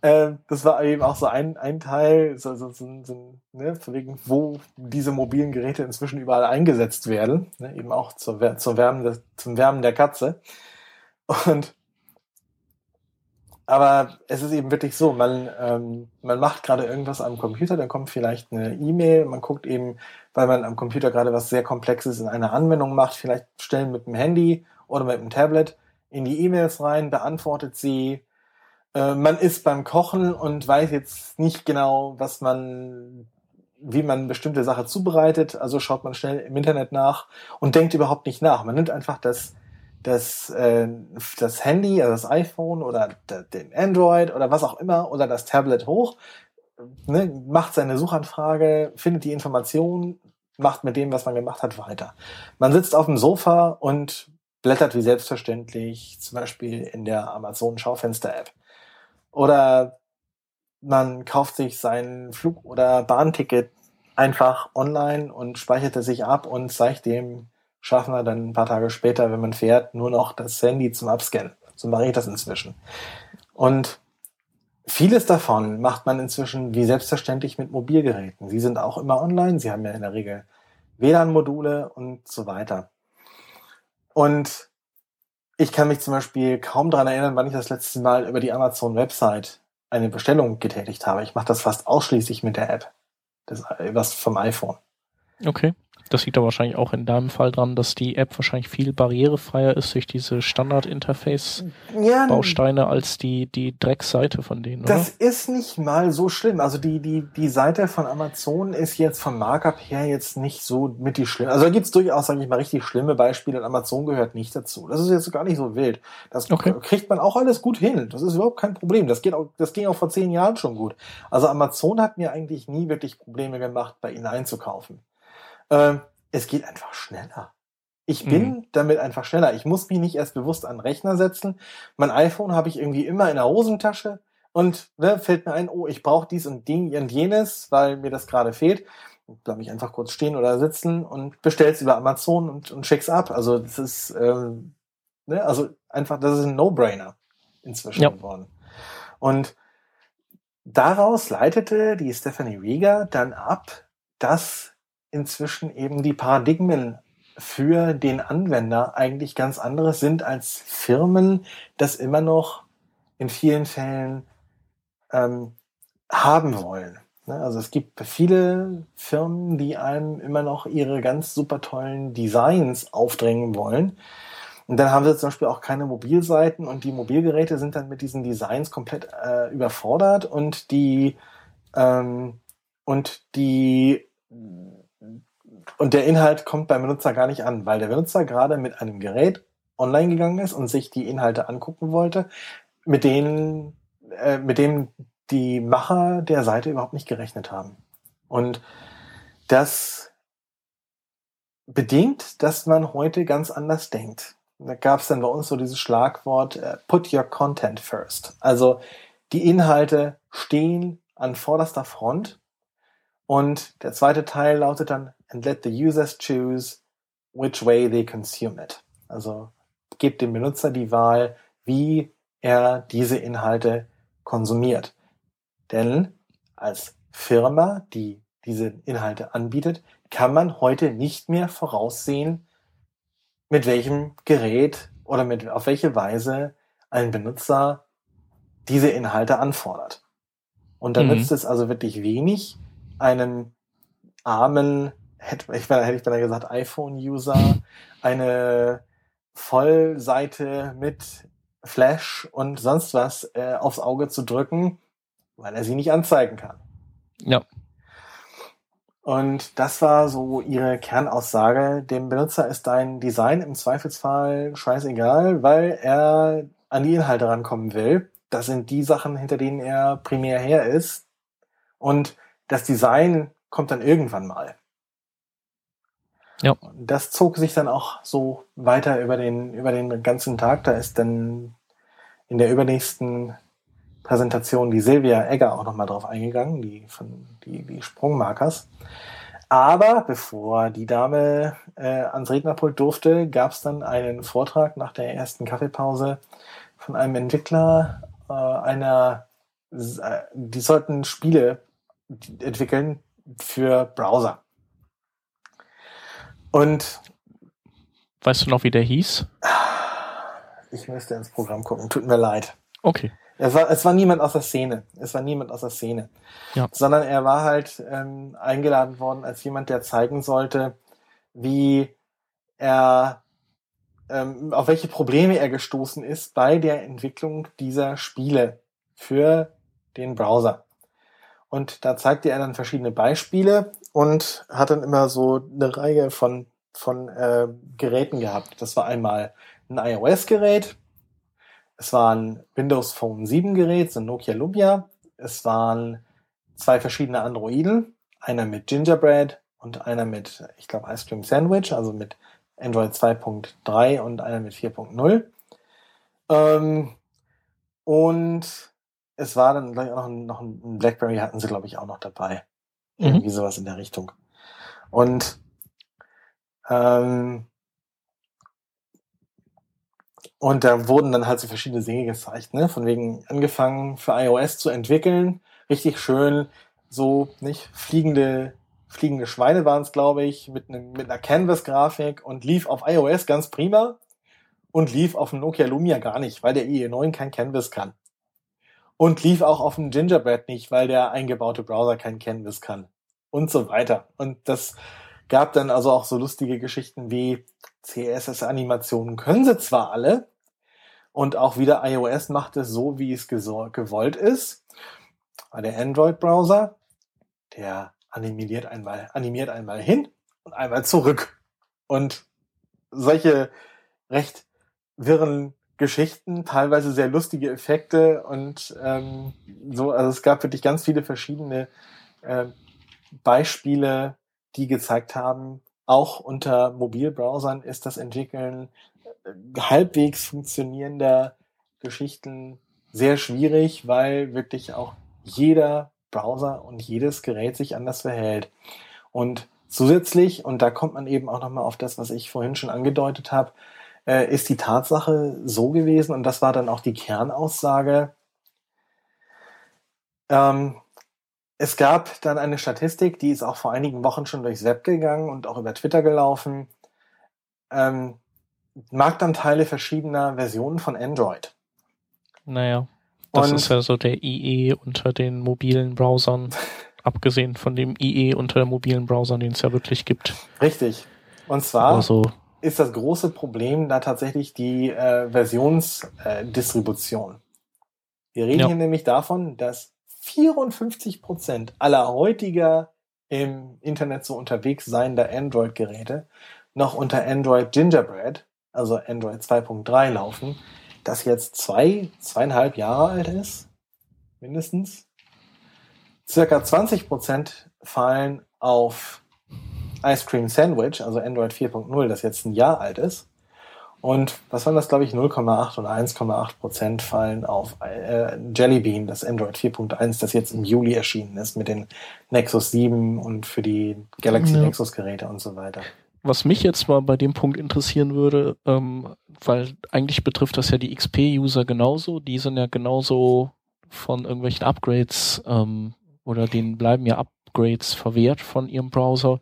äh, das war eben auch so ein, ein Teil, so, so, so, so ne, wegen, wo diese mobilen Geräte inzwischen überall eingesetzt werden. Ne, eben auch zur, zur Wärmen zum Wärmen der Katze. Und aber es ist eben wirklich so, man, ähm, man macht gerade irgendwas am Computer, dann kommt vielleicht eine E-Mail, man guckt eben, weil man am Computer gerade was sehr Komplexes in einer Anwendung macht, vielleicht stellen mit dem Handy oder mit dem Tablet in die E-Mails rein, beantwortet sie. Äh, man ist beim Kochen und weiß jetzt nicht genau, was man, wie man bestimmte Sache zubereitet, also schaut man schnell im Internet nach und denkt überhaupt nicht nach. Man nimmt einfach das das, äh, das Handy, also das iPhone oder den Android oder was auch immer oder das Tablet hoch, ne, macht seine Suchanfrage, findet die Information, macht mit dem, was man gemacht hat, weiter. Man sitzt auf dem Sofa und blättert wie selbstverständlich, zum Beispiel in der Amazon Schaufenster-App. Oder man kauft sich sein Flug- oder Bahnticket einfach online und speichert es sich ab und zeigt dem schaffen wir dann ein paar Tage später, wenn man fährt, nur noch das Handy zum Abscannen. So mache ich das inzwischen. Und vieles davon macht man inzwischen wie selbstverständlich mit Mobilgeräten. Sie sind auch immer online, sie haben ja in der Regel WLAN-Module und so weiter. Und ich kann mich zum Beispiel kaum daran erinnern, wann ich das letzte Mal über die Amazon-Website eine Bestellung getätigt habe. Ich mache das fast ausschließlich mit der App, das, was vom iPhone. Okay. Das liegt aber wahrscheinlich auch in deinem Fall dran, dass die App wahrscheinlich viel barrierefreier ist durch diese Standard-Interface-Bausteine ja, als die, die Dreckseite von denen, Das ist nicht mal so schlimm. Also die, die, die Seite von Amazon ist jetzt vom Markup her jetzt nicht so mit die schlimm. Also da gibt's durchaus, sage ich mal, richtig schlimme Beispiele und Amazon gehört nicht dazu. Das ist jetzt gar nicht so wild. Das okay. kriegt man auch alles gut hin. Das ist überhaupt kein Problem. Das geht auch, das ging auch vor zehn Jahren schon gut. Also Amazon hat mir eigentlich nie wirklich Probleme gemacht, bei ihnen einzukaufen. Ähm, es geht einfach schneller. Ich bin mhm. damit einfach schneller. Ich muss mich nicht erst bewusst an den Rechner setzen. Mein iPhone habe ich irgendwie immer in der Hosentasche und ne, fällt mir ein, oh, ich brauche dies und Ding und jenes, weil mir das gerade fehlt. Bleibe ich einfach kurz stehen oder sitzen und bestell's über Amazon und, und schick's ab. Also das ist ähm, ne, also einfach, das ist ein No-Brainer inzwischen ja. geworden. Und daraus leitete die Stephanie Rieger dann ab, dass inzwischen eben die Paradigmen für den Anwender eigentlich ganz anderes sind als Firmen das immer noch in vielen Fällen ähm, haben wollen. Ne, also es gibt viele Firmen, die einem immer noch ihre ganz super tollen Designs aufdrängen wollen. Und dann haben sie zum Beispiel auch keine Mobilseiten und die Mobilgeräte sind dann mit diesen Designs komplett äh, überfordert und die ähm, und die und der Inhalt kommt beim Benutzer gar nicht an, weil der Benutzer gerade mit einem Gerät online gegangen ist und sich die Inhalte angucken wollte, mit denen, äh, mit dem die Macher der Seite überhaupt nicht gerechnet haben. Und das bedingt, dass man heute ganz anders denkt. Da gab es dann bei uns so dieses Schlagwort äh, Put your content first. Also die Inhalte stehen an vorderster Front. Und der zweite Teil lautet dann and let the users choose which way they consume it. Also gebt dem Benutzer die Wahl, wie er diese Inhalte konsumiert. Denn als Firma, die diese Inhalte anbietet, kann man heute nicht mehr voraussehen, mit welchem Gerät oder mit, auf welche Weise ein Benutzer diese Inhalte anfordert. Und da mhm. nützt es also wirklich wenig, einen armen hätte ich, hätte ich beinahe gesagt, iPhone-User eine Vollseite mit Flash und sonst was äh, aufs Auge zu drücken, weil er sie nicht anzeigen kann. Ja. Und das war so ihre Kernaussage. Dem Benutzer ist dein Design im Zweifelsfall scheißegal, weil er an die Inhalte rankommen will. Das sind die Sachen, hinter denen er primär her ist. Und das Design kommt dann irgendwann mal. Ja. Das zog sich dann auch so weiter über den, über den ganzen Tag. Da ist dann in der übernächsten Präsentation die Silvia Egger auch nochmal drauf eingegangen, die von die, die Sprungmarkers. Aber bevor die Dame äh, ans Rednerpult durfte, gab es dann einen Vortrag nach der ersten Kaffeepause von einem Entwickler äh, einer, äh, die sollten Spiele entwickeln für Browser. Und weißt du noch, wie der hieß? Ich müsste ins Programm gucken. Tut mir leid. Okay. Es war, es war niemand aus der Szene. Es war niemand aus der Szene. Ja. Sondern er war halt ähm, eingeladen worden als jemand, der zeigen sollte, wie er, ähm, auf welche Probleme er gestoßen ist bei der Entwicklung dieser Spiele für den Browser. Und da zeigte er dann verschiedene Beispiele und hat dann immer so eine Reihe von, von äh, Geräten gehabt. Das war einmal ein iOS-Gerät, es war ein Windows Phone 7 Gerät, so ein Nokia Lumia. Es waren zwei verschiedene Androiden, einer mit Gingerbread und einer mit, ich glaube, Ice Cream Sandwich, also mit Android 2.3 und einer mit 4.0. Ähm, und es war dann gleich auch noch ein, noch ein BlackBerry hatten sie, glaube ich, auch noch dabei. Mhm. Irgendwie sowas in der Richtung. Und ähm, und da wurden dann halt so verschiedene Dinge gezeigt, ne? Von wegen angefangen für iOS zu entwickeln, richtig schön, so nicht fliegende fliegende Schweine waren es, glaube ich, mit, einem, mit einer Canvas-Grafik und lief auf iOS ganz prima und lief auf dem Nokia Lumia gar nicht, weil der IE9 kein Canvas kann. Und lief auch auf dem Gingerbread nicht, weil der eingebaute Browser kein Canvas kann. Und so weiter. Und das gab dann also auch so lustige Geschichten wie CSS-Animationen können sie zwar alle, und auch wieder iOS macht es so, wie es gewollt ist. Der Android-Browser, der animiert einmal, animiert einmal hin und einmal zurück. Und solche recht wirren Geschichten, teilweise sehr lustige Effekte und ähm, so, also es gab wirklich ganz viele verschiedene äh, Beispiele, die gezeigt haben, auch unter Mobilbrowsern ist das Entwickeln äh, halbwegs funktionierender Geschichten sehr schwierig, weil wirklich auch jeder Browser und jedes Gerät sich anders verhält. Und zusätzlich, und da kommt man eben auch nochmal auf das, was ich vorhin schon angedeutet habe, äh, ist die Tatsache so gewesen, und das war dann auch die Kernaussage, ähm, es gab dann eine Statistik, die ist auch vor einigen Wochen schon durchs Web gegangen und auch über Twitter gelaufen. Ähm, Marktanteile verschiedener Versionen von Android. Naja, das und ist ja so der IE unter den mobilen Browsern, <laughs> abgesehen von dem IE unter den mobilen Browsern, den es ja wirklich gibt. Richtig. Und zwar also, ist das große Problem da tatsächlich die äh, Versionsdistribution. Äh, Wir reden ja. hier nämlich davon, dass 54 Prozent aller heutiger im Internet so unterwegs seiender Android-Geräte noch unter Android Gingerbread, also Android 2.3 laufen, das jetzt zwei, zweieinhalb Jahre alt ist, mindestens. Circa 20 Prozent fallen auf Ice Cream Sandwich, also Android 4.0, das jetzt ein Jahr alt ist. Und was waren das, glaube ich, 0,8 oder 1,8 Prozent fallen auf äh, Jelly Bean, das Android 4.1, das jetzt im Juli erschienen ist mit den Nexus 7 und für die Galaxy ja. Nexus Geräte und so weiter. Was mich jetzt mal bei dem Punkt interessieren würde, ähm, weil eigentlich betrifft das ja die XP-User genauso, die sind ja genauso von irgendwelchen Upgrades ähm, oder denen bleiben ja Upgrades verwehrt von ihrem Browser.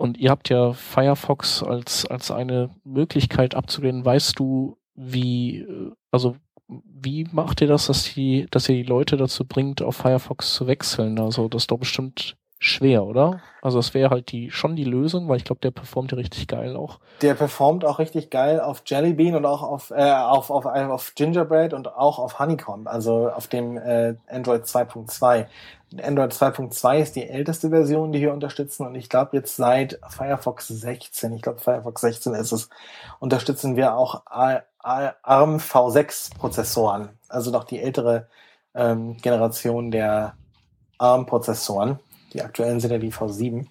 Und ihr habt ja Firefox als, als eine Möglichkeit abzulehnen. Weißt du, wie, äh, also wie macht ihr das, dass die, dass ihr die Leute dazu bringt, auf Firefox zu wechseln? Also das ist doch bestimmt schwer, oder? Also das wäre halt die schon die Lösung, weil ich glaube, der performt ja richtig geil auch. Der performt auch richtig geil auf Jelly Bean und auch auf, äh, auf, auf, auf Gingerbread und auch auf Honeycomb, also auf dem äh, Android 2.2. Android 2.2 ist die älteste Version, die wir unterstützen und ich glaube jetzt seit Firefox 16, ich glaube Firefox 16 ist es, unterstützen wir auch ARM V6 Prozessoren, also noch die ältere ähm, Generation der ARM Prozessoren. Die aktuellen sind ja die V7.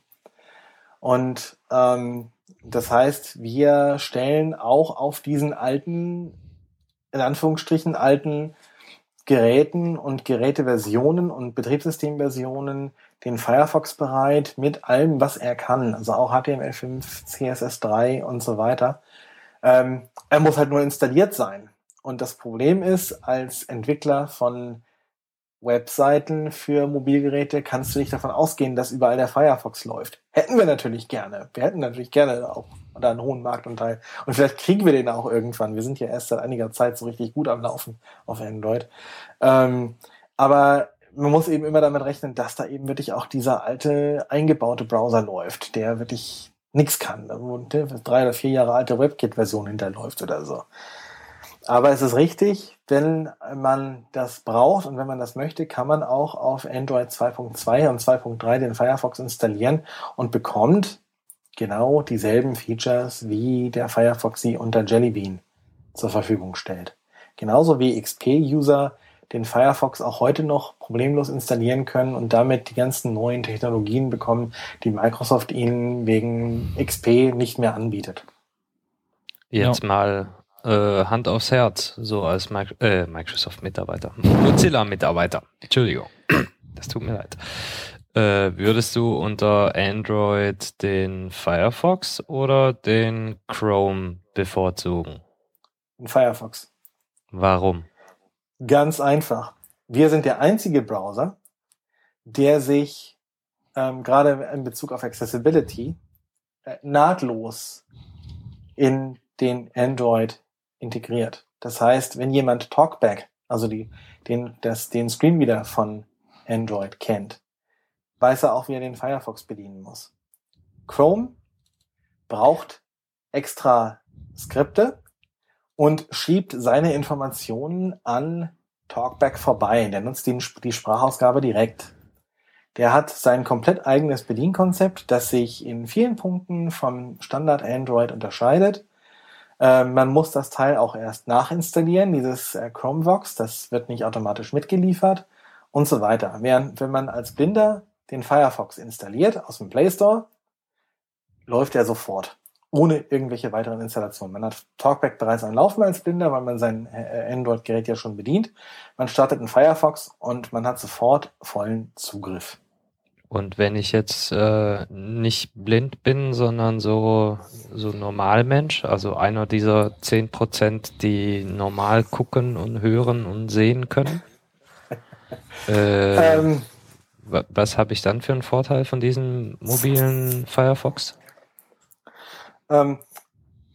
Und ähm, das heißt, wir stellen auch auf diesen alten, in Anführungsstrichen, alten Geräten und Geräteversionen und Betriebssystemversionen den Firefox bereit mit allem, was er kann. Also auch HTML5, CSS3 und so weiter. Ähm, er muss halt nur installiert sein. Und das Problem ist, als Entwickler von Webseiten für Mobilgeräte kannst du nicht davon ausgehen, dass überall der Firefox läuft. Hätten wir natürlich gerne. Wir hätten natürlich gerne auch da einen hohen Marktanteil. Und vielleicht kriegen wir den auch irgendwann. Wir sind ja erst seit einiger Zeit so richtig gut am Laufen auf Android. Ähm, aber man muss eben immer damit rechnen, dass da eben wirklich auch dieser alte eingebaute Browser läuft, der wirklich nichts kann, wo eine drei oder vier Jahre alte WebKit-Version hinterläuft oder so. Aber es ist richtig, wenn man das braucht und wenn man das möchte, kann man auch auf Android 2.2 und 2.3 den Firefox installieren und bekommt genau dieselben Features, wie der Firefox sie unter Jelly Bean zur Verfügung stellt. Genauso wie XP-User den Firefox auch heute noch problemlos installieren können und damit die ganzen neuen Technologien bekommen, die Microsoft ihnen wegen XP nicht mehr anbietet. Jetzt ja. mal äh, Hand aufs Herz, so als Mi äh, Microsoft-Mitarbeiter, <laughs> Mozilla-Mitarbeiter. Entschuldigung, <clears throat> das tut mir leid. Äh, würdest du unter Android den Firefox oder den Chrome bevorzugen? Den Firefox. Warum? Ganz einfach. Wir sind der einzige Browser, der sich ähm, gerade in Bezug auf Accessibility äh, nahtlos in den Android integriert. Das heißt, wenn jemand Talkback, also die, den, das, den Screenreader von Android kennt, weiß er auch, wie er den Firefox bedienen muss. Chrome braucht extra Skripte, und schiebt seine Informationen an Talkback vorbei. Der nutzt die, die Sprachausgabe direkt. Der hat sein komplett eigenes Bedienkonzept, das sich in vielen Punkten vom Standard Android unterscheidet. Äh, man muss das Teil auch erst nachinstallieren, dieses äh, Chromevox, das wird nicht automatisch mitgeliefert und so weiter. Während wenn man als Blinder den Firefox installiert aus dem Play Store, läuft er sofort ohne irgendwelche weiteren Installationen. Man hat Talkback bereits am Laufen als Blinder, weil man sein äh, Android-Gerät ja schon bedient. Man startet einen Firefox und man hat sofort vollen Zugriff. Und wenn ich jetzt äh, nicht blind bin, sondern so, so Normalmensch, also einer dieser zehn Prozent, die normal gucken und hören und sehen können, <laughs> äh, ähm, was habe ich dann für einen Vorteil von diesem mobilen Firefox? Ähm,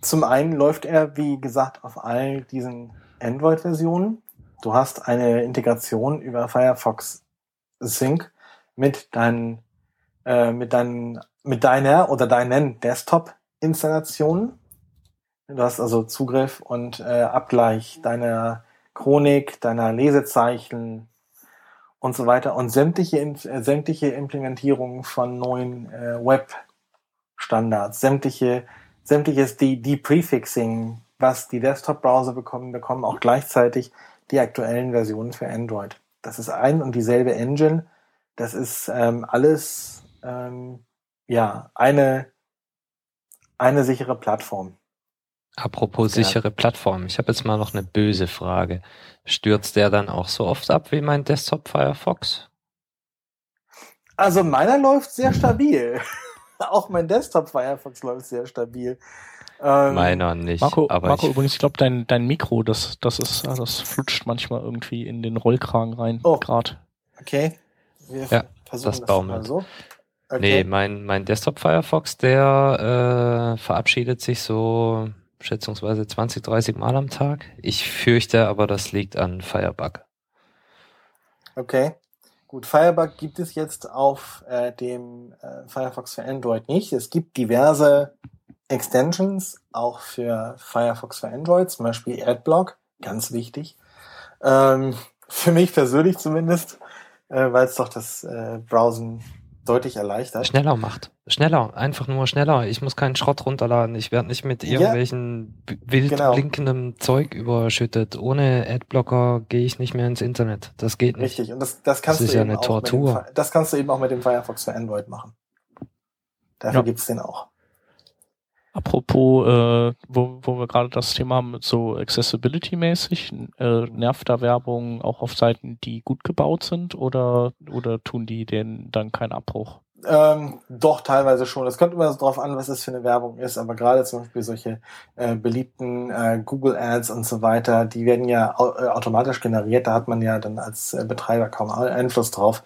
zum einen läuft er, wie gesagt, auf all diesen Android-Versionen. Du hast eine Integration über Firefox Sync mit deinen, äh, mit deinen, mit deiner oder deinen Desktop-Installationen. Du hast also Zugriff und äh, Abgleich deiner Chronik, deiner Lesezeichen und so weiter und sämtliche, äh, sämtliche Implementierungen von neuen äh, Web-Standards, sämtliche sämtliches De-Prefixing, was die Desktop-Browser bekommen, bekommen auch gleichzeitig die aktuellen Versionen für Android. Das ist ein und dieselbe Engine. Das ist ähm, alles ähm, ja eine eine sichere Plattform. Apropos ja. sichere Plattform, ich habe jetzt mal noch eine böse Frage. Stürzt der dann auch so oft ab wie mein Desktop Firefox? Also meiner läuft sehr stabil. <laughs> auch mein Desktop Firefox läuft sehr stabil. Ähm, Meiner nicht. Marco, aber Marco ich übrigens, ich glaube, dein, dein Mikro, das, das ist, das flutscht manchmal irgendwie in den Rollkragen rein. Oh. Grad. Okay. Wir ja, versuchen das, das baumelt. so. Okay. Nee, mein, mein Desktop Firefox, der äh, verabschiedet sich so schätzungsweise 20, 30 Mal am Tag. Ich fürchte aber, das liegt an Firebug. Okay. Gut, Firebug gibt es jetzt auf äh, dem äh, Firefox für Android nicht. Es gibt diverse Extensions auch für Firefox für Android, zum Beispiel Adblock, ganz wichtig. Ähm, <laughs> für mich persönlich zumindest, äh, weil es doch das äh, Browsen deutlich erleichtert. Schneller macht. Schneller, einfach nur schneller. Ich muss keinen Schrott runterladen. Ich werde nicht mit irgendwelchen ja, wild genau. blinkendem Zeug überschüttet. Ohne Adblocker gehe ich nicht mehr ins Internet. Das geht nicht. Richtig, und das, das kannst das du eben ja eine Tortur. Dem, das kannst du eben auch mit dem Firefox für Android machen. Dafür ja. gibt's den auch. Apropos, äh, wo, wo wir gerade das Thema haben, so Accessibility-mäßig, äh, nervt da Werbung auch auf Seiten, die gut gebaut sind oder, oder tun die denen dann keinen Abbruch? Ähm, doch, teilweise schon. Es kommt immer so drauf an, was es für eine Werbung ist, aber gerade zum Beispiel solche äh, beliebten äh, Google Ads und so weiter, die werden ja au äh, automatisch generiert, da hat man ja dann als äh, Betreiber kaum Einfluss drauf.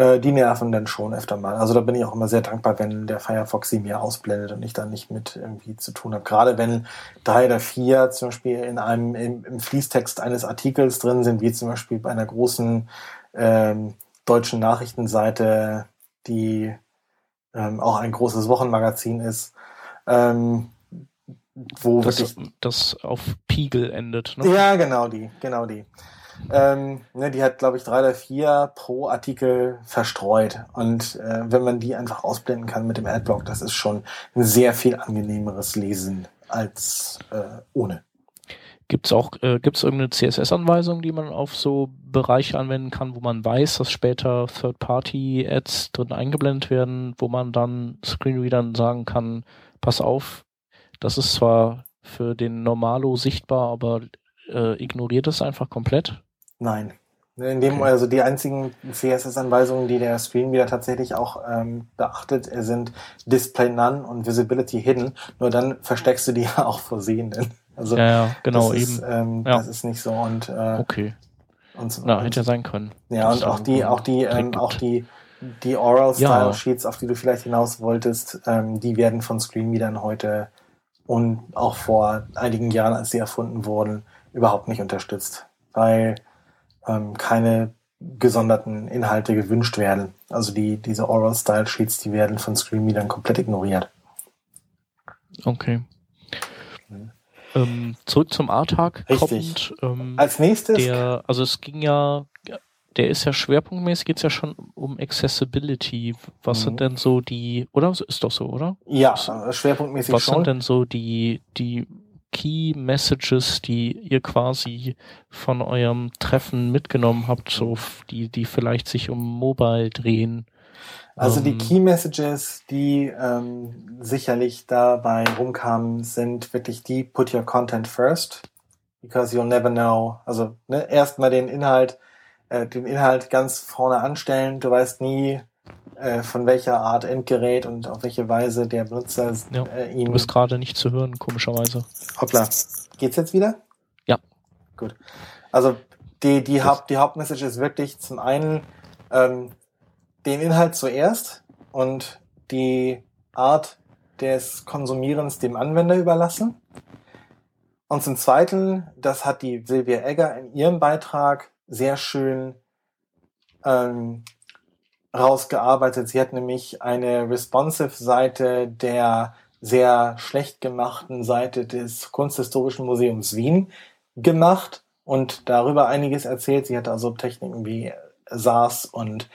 Äh, die nerven dann schon öfter mal. Also da bin ich auch immer sehr dankbar, wenn der Firefox sie mir ausblendet und ich dann nicht mit irgendwie zu tun habe. Gerade wenn drei oder vier zum Beispiel in einem im, im Fließtext eines Artikels drin sind, wie zum Beispiel bei einer großen ähm, deutschen Nachrichtenseite die ähm, auch ein großes Wochenmagazin ist, ähm, wo das, wirklich das auf Piegel endet. Ne? Ja, genau die, genau die. Ähm, ne, die hat, glaube ich, drei oder vier pro Artikel verstreut. Und äh, wenn man die einfach ausblenden kann mit dem Adblock, das ist schon ein sehr viel angenehmeres Lesen als äh, ohne. Gibt es auch, äh, gibt irgendeine CSS-Anweisung, die man auf so Bereiche anwenden kann, wo man weiß, dass später Third-Party-Ads drin eingeblendet werden, wo man dann Screenreadern sagen kann, pass auf, das ist zwar für den Normalo sichtbar, aber äh, ignoriert es einfach komplett? Nein. In dem, okay. also die einzigen CSS-Anweisungen, die der Screenreader tatsächlich auch ähm, beachtet, sind Display None und Visibility Hidden. Nur dann versteckst du die <laughs> ja auch vor Sehenden. Also ja, ja genau, das eben. Ist, ähm, ja. Das ist nicht so und äh, okay. Und Na, und, hätte ja sein können. Ja, und auch die, auch die, ähm, auch die, die Oral Style Ja. Sheets, auf die du vielleicht hinaus wolltest, ähm, die werden von Screenreadern heute und auch vor einigen Jahren, als sie erfunden wurden, überhaupt nicht unterstützt, weil ähm, keine gesonderten Inhalte gewünscht werden. Also die, diese Oral Style Sheets, die werden von Screenreadern komplett ignoriert. Okay. Mhm. Ähm, zurück zum A-Tag Richtig. kommend. Ähm, Als nächstes, der, also es ging ja, der ist ja schwerpunktmäßig, geht's ja schon um Accessibility. Was Mhm. sind denn so die, oder? Ist doch so, oder? ja, schwerpunktmäßig Was schon. sind denn so die, die Key Messages, die ihr quasi von eurem Treffen mitgenommen habt, so die, die vielleicht sich um Mobile drehen? Also die Ähm, Key Messages, die ähm, sicherlich dabei rumkamen, sind wirklich die Put your content first, because you'll never know. Also ne, erstmal den Inhalt, äh, den Inhalt ganz vorne anstellen. Du weißt nie, äh, von welcher Art Endgerät und auf welche Weise der Benutzer Ja, äh, Du ihn. bist gerade nicht zu hören, komischerweise. Hoppla, geht's jetzt wieder? Ja. Gut. Also die die Haupt die Hauptmessage ist wirklich zum einen ähm, den Inhalt zuerst und die Art des Konsumierens dem Anwender überlassen. Und zum Zweiten, das hat die Silvia Egger in ihrem Beitrag sehr schön ähm, rausgearbeitet. Sie hat nämlich eine responsive-Seite der sehr schlecht gemachten Seite des Kunsthistorischen Museums Wien gemacht und darüber einiges erzählt. Sie hat also Techniken wie SAS und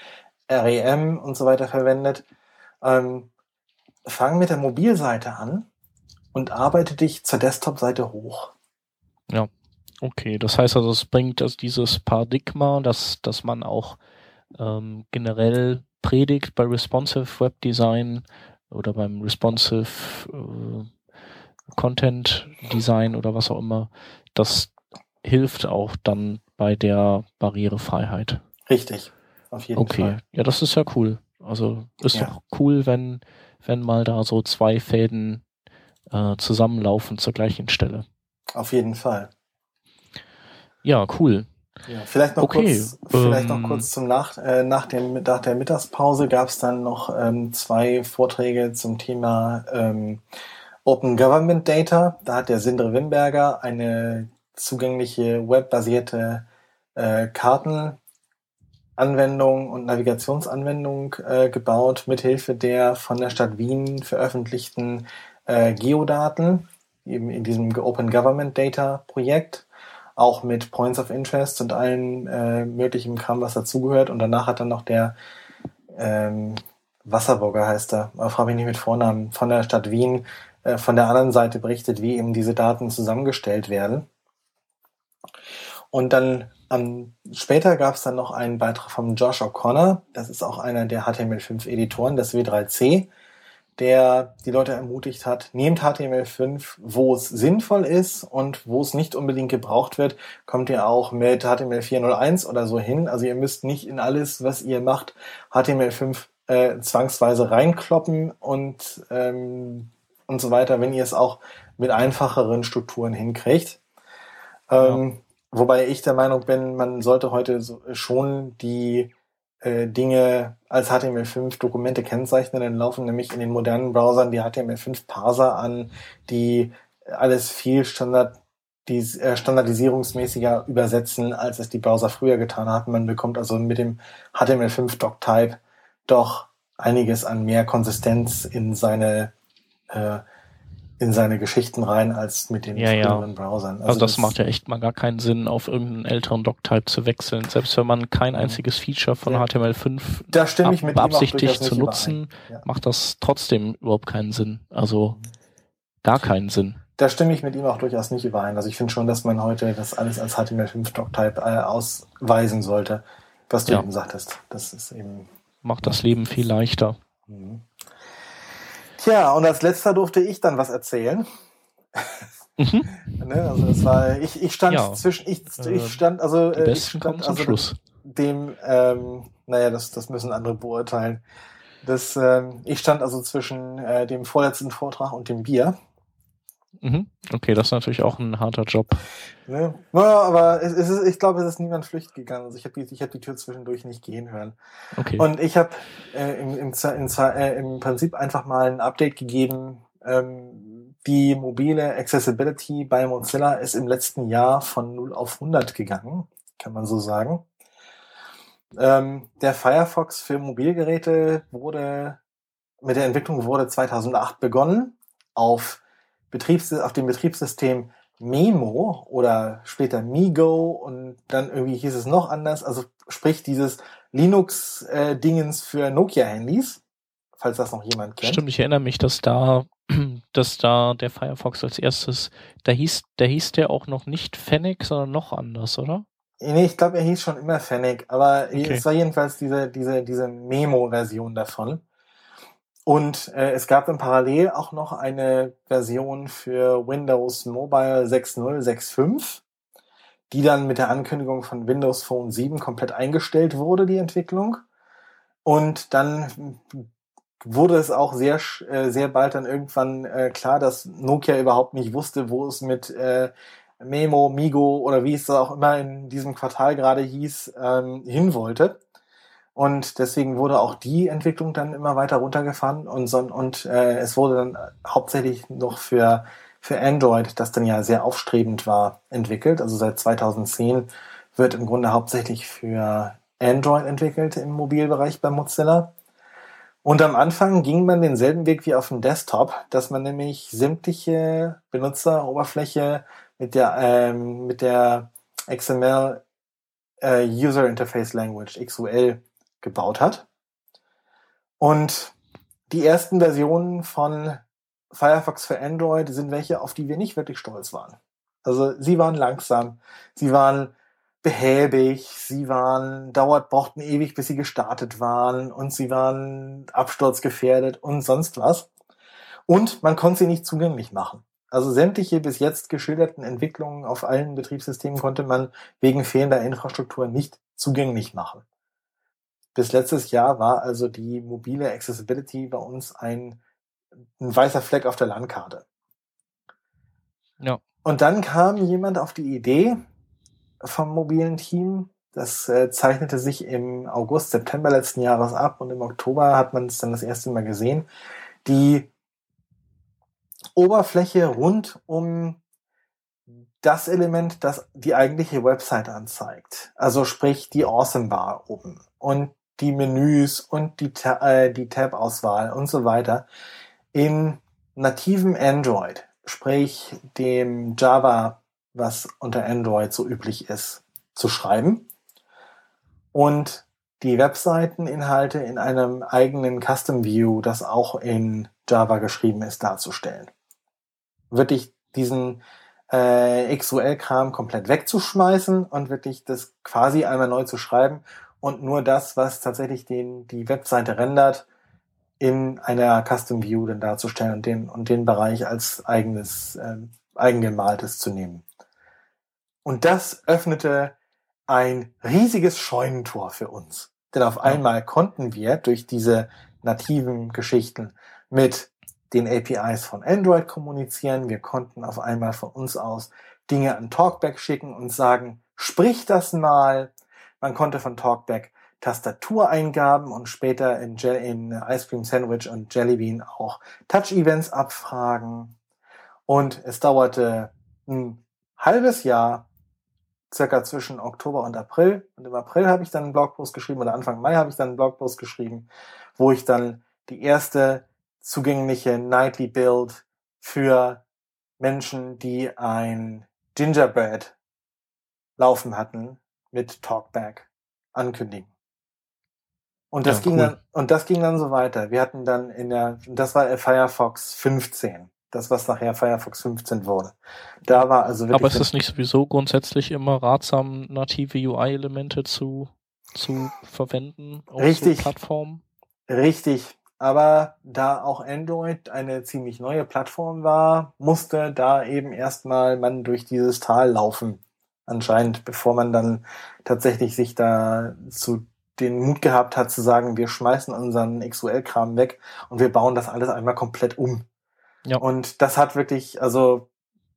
REM und so weiter verwendet. Ähm, fang mit der Mobilseite an und arbeite dich zur Desktop-Seite hoch. Okay, das heißt also, es bringt also dieses Paradigma, dass, dass man auch ähm, generell predigt bei Responsive Web Design oder beim Responsive äh, Content Design oder was auch immer, das hilft auch dann bei der Barrierefreiheit. Richtig, auf jeden Okay, Fall. ja, das ist ja cool. Also ist Ja. doch cool, wenn, wenn mal da so zwei Fäden äh, zusammenlaufen zur gleichen Stelle. Auf jeden Fall. Ja, cool. Ja, vielleicht noch Okay, kurz, vielleicht ähm, noch kurz zum nach, äh, nach, dem, nach der Mittagspause gab es dann noch ähm, zwei Vorträge zum Thema ähm, Open Government Data. Da hat der Sindre Wimberger eine zugängliche webbasierte äh, Kartenanwendung und Navigationsanwendung äh, gebaut, mithilfe der von der Stadt Wien veröffentlichten äh, Geodaten, eben in diesem Open Government Data Projekt auch mit Points of Interest und allen äh, möglichen Kram, was dazugehört. Und danach hat dann noch der ähm, Wasserburger heißt er, aber frage mich nicht mit Vornamen, von der Stadt Wien äh, von der anderen Seite berichtet, wie eben diese Daten zusammengestellt werden. Und dann ähm, später gab es dann noch einen Beitrag von Josh O'Connor, das ist auch einer der HTML5-Editoren, das W3C, der die Leute ermutigt hat, nehmt HTML5, wo es sinnvoll ist und wo es nicht unbedingt gebraucht wird, kommt ihr auch mit HTML401 oder so hin. Also ihr müsst nicht in alles, was ihr macht, HTML5 äh, zwangsweise reinkloppen und, ähm, und so weiter, wenn ihr es auch mit einfacheren Strukturen hinkriegt. Ähm, ja. Wobei ich der Meinung bin, man sollte heute so, schon die äh, Dinge als HTML5-Dokumente kennzeichnen, dann laufen nämlich in den modernen Browsern die HTML5-Parser an, die alles viel Standard die äh, standardisierungsmäßiger übersetzen, als es die Browser früher getan hatten. Man bekommt also mit dem HTML5 Doctype doch einiges an mehr Konsistenz in seine äh, in seine Geschichten rein als mit den ja, früheren ja. Browsern. Also, also das, das, macht ja echt mal gar keinen Sinn, auf irgendeinen älteren Doctype zu wechseln, selbst wenn man kein mhm. einziges Feature von ja. HTML5 da stimme ich mit beabsichtigt zu nutzen, macht das trotzdem überhaupt keinen Sinn. Also gar keinen Sinn. Da stimme ich mit ihm auch durchaus nicht überein. Also ich finde schon, dass man heute das alles als HTML5 Doctype äh, ausweisen sollte, was du eben sagtest. Das ist eben macht das Leben viel leichter. Mhm. Tja, und als letzter durfte ich dann was erzählen. Mhm. <laughs> ne, also es war, ich, ich stand ja. zwischen, ich, ich äh, stand, also Die ich stand also Schluss. dem, ähm, naja, das, das müssen andere beurteilen. Das, ähm, ich stand also zwischen äh, dem vorletzten Vortrag und dem Bier. Mhm. Okay, das ist natürlich auch ein harter Job. Ja, aber es, ist, ich glaube, es ist niemand flücht gegangen. Also ich habe die, ich hab die Tür zwischendurch nicht gehen hören. Okay. Und ich habe äh, im, im, im, äh, im Prinzip einfach mal ein Update gegeben. Ähm, die mobile Accessibility bei Mozilla ist im letzten Jahr von 0 auf 100 gegangen, kann man so sagen. Ähm, der Firefox für Mobilgeräte wurde, mit der Entwicklung wurde 2008 begonnen auf Betriebs auf dem Betriebssystem Memo oder später Migo und dann irgendwie hieß es noch anders, also sprich dieses Linux-Dingens äh, für Nokia-Handys, falls das noch jemand kennt. Stimmt, ich erinnere mich, dass da, <clears throat> dass da der Firefox als erstes, da hieß, da hieß der auch noch nicht Fennec, sondern noch anders, oder? Nee, ich glaube, er hieß schon immer Fennec, aber okay. es war jedenfalls diese, diese, diese Memo-Version davon. Und äh, es gab dann parallel auch noch eine Version für Windows Mobile 6.0, 6.5, die dann mit der Ankündigung von Windows Phone 7 komplett eingestellt wurde, die Entwicklung. Und dann wurde es auch sehr, äh, sehr bald dann irgendwann äh, klar, dass Nokia überhaupt nicht wusste, wo es mit äh, Memo, Migo oder wie es auch immer in diesem Quartal gerade hieß, ähm, hin wollte. Und deswegen wurde auch die Entwicklung dann immer weiter runtergefahren und, so, und äh, es wurde dann hauptsächlich noch für, für Android, das dann ja sehr aufstrebend war, entwickelt. Also seit 2010 wird im Grunde hauptsächlich für Android entwickelt im Mobilbereich bei Mozilla. Und am Anfang ging man denselben Weg wie auf dem Desktop, dass man nämlich sämtliche Benutzeroberfläche mit der, ähm, mit der XML äh, User Interface Language, XUL, gebaut hat. Und die ersten Versionen von Firefox für Android sind welche, auf die wir nicht wirklich stolz waren. Also sie waren langsam, sie waren behäbig, sie waren, dauert, brauchten ewig, bis sie gestartet waren und sie waren absturzgefährdet und sonst was. Und man konnte sie nicht zugänglich machen. Also sämtliche bis jetzt geschilderten Entwicklungen auf allen Betriebssystemen konnte man wegen fehlender Infrastruktur nicht zugänglich machen. Bis letztes Jahr war also die mobile Accessibility bei uns ein, ein weißer Fleck auf der Landkarte. Ja. Und dann kam jemand auf die Idee vom mobilen Team, das äh, zeichnete sich im August, September letzten Jahres ab und im Oktober hat man es dann das erste Mal gesehen. Die Oberfläche rund um das Element, das die eigentliche Website anzeigt. Also sprich die Awesome Bar oben und die Menüs und die, äh, die Tab-Auswahl und so weiter in nativem Android, sprich dem Java, was unter Android so üblich ist, zu schreiben und die Webseiteninhalte in einem eigenen Custom View, das auch in Java geschrieben ist, darzustellen. Wirklich diesen äh, XUL-Kram komplett wegzuschmeißen und wirklich das quasi einmal neu zu schreiben und nur das, was tatsächlich den, die Webseite rendert, in einer Custom View dann darzustellen und den, und den Bereich als eigenes, äh, eigengemaltes zu nehmen. Und das öffnete ein riesiges Scheunentor für uns. Denn auf einmal konnten wir durch diese nativen Geschichten mit den APIs von Android kommunizieren. Wir konnten auf einmal von uns aus Dinge an Talkback schicken und sagen, sprich das mal. Man konnte von Talkback Tastatureingaben und später in, Je in Ice Cream Sandwich und Jellybean auch Touch-Events abfragen. Und es dauerte ein halbes Jahr, circa zwischen Oktober und April. Und im April habe ich dann einen Blogpost geschrieben oder Anfang Mai habe ich dann einen Blogpost geschrieben, wo ich dann die erste zugängliche Nightly Build für Menschen, die ein Gingerbread laufen hatten mit Talkback ankündigen. Und das ja, ging cool. dann, und das ging dann so weiter. Wir hatten dann in der, das war Firefox 15. Das, was nachher Firefox 15 wurde. Da war also wirklich. Aber ist es nicht sowieso grundsätzlich immer ratsam, native UI-Elemente zu, zu verwenden auf richtig, so Plattformen? Richtig. Aber da auch Android eine ziemlich neue Plattform war, musste da eben erstmal man durch dieses Tal laufen. Anscheinend, bevor man dann tatsächlich sich da zu den Mut gehabt hat zu sagen, wir schmeißen unseren XUL-Kram weg und wir bauen das alles einmal komplett um. Ja. Und das hat wirklich, also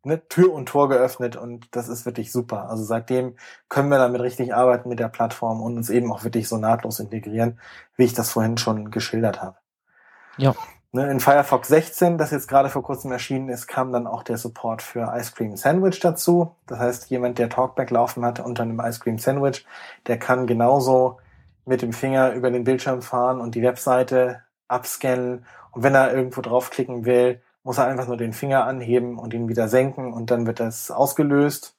ne, Tür und Tor geöffnet und das ist wirklich super. Also seitdem können wir damit richtig arbeiten mit der Plattform und uns eben auch wirklich so nahtlos integrieren, wie ich das vorhin schon geschildert habe. Ja. Ne, in Firefox 16, das jetzt gerade vor kurzem erschienen ist, kam dann auch der Support für Ice Cream Sandwich dazu. Das heißt, jemand, der Talkback laufen hat unter einem Ice Cream Sandwich, der kann genauso mit dem Finger über den Bildschirm fahren und die Webseite abscannen. Und wenn er irgendwo draufklicken will, muss er einfach nur den Finger anheben und ihn wieder senken und dann wird das ausgelöst.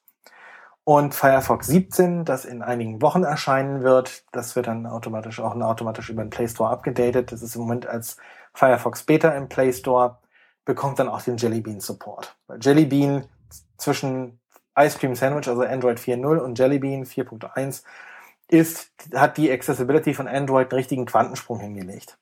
Und Firefox 17, das in einigen Wochen erscheinen wird, das wird dann automatisch auch automatisch über den Play Store abgedatet. Das ist im Moment als Firefox Beta im Play Store, bekommt dann auch den Jellybean Support. Weil Jellybean zwischen Ice Cream Sandwich, also Android 4.0 und Jellybean 4.1 ist, hat die Accessibility von Android einen richtigen Quantensprung hingelegt.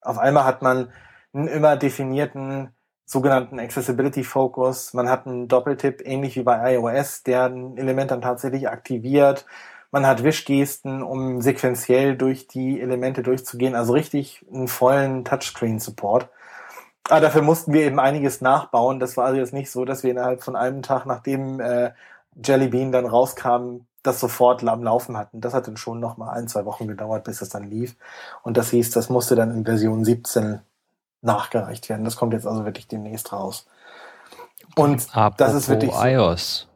Auf einmal hat man einen immer definierten sogenannten Accessibility Focus. Man hat einen Doppeltipp, ähnlich wie bei iOS, der ein Element dann tatsächlich aktiviert. Man hat Wischgesten, um sequenziell durch die Elemente durchzugehen. Also richtig einen vollen Touchscreen-Support. Aber dafür mussten wir eben einiges nachbauen. Das war also jetzt nicht so, dass wir innerhalb von einem Tag, nachdem äh, Jelly Bean dann rauskam, das sofort am Laufen hatten. Das hat dann schon noch mal ein, zwei Wochen gedauert, bis es dann lief. Und das hieß, das musste dann in Version 17 nachgereicht werden. Das kommt jetzt also wirklich demnächst raus. Und Apropos das ist wirklich so. iOS.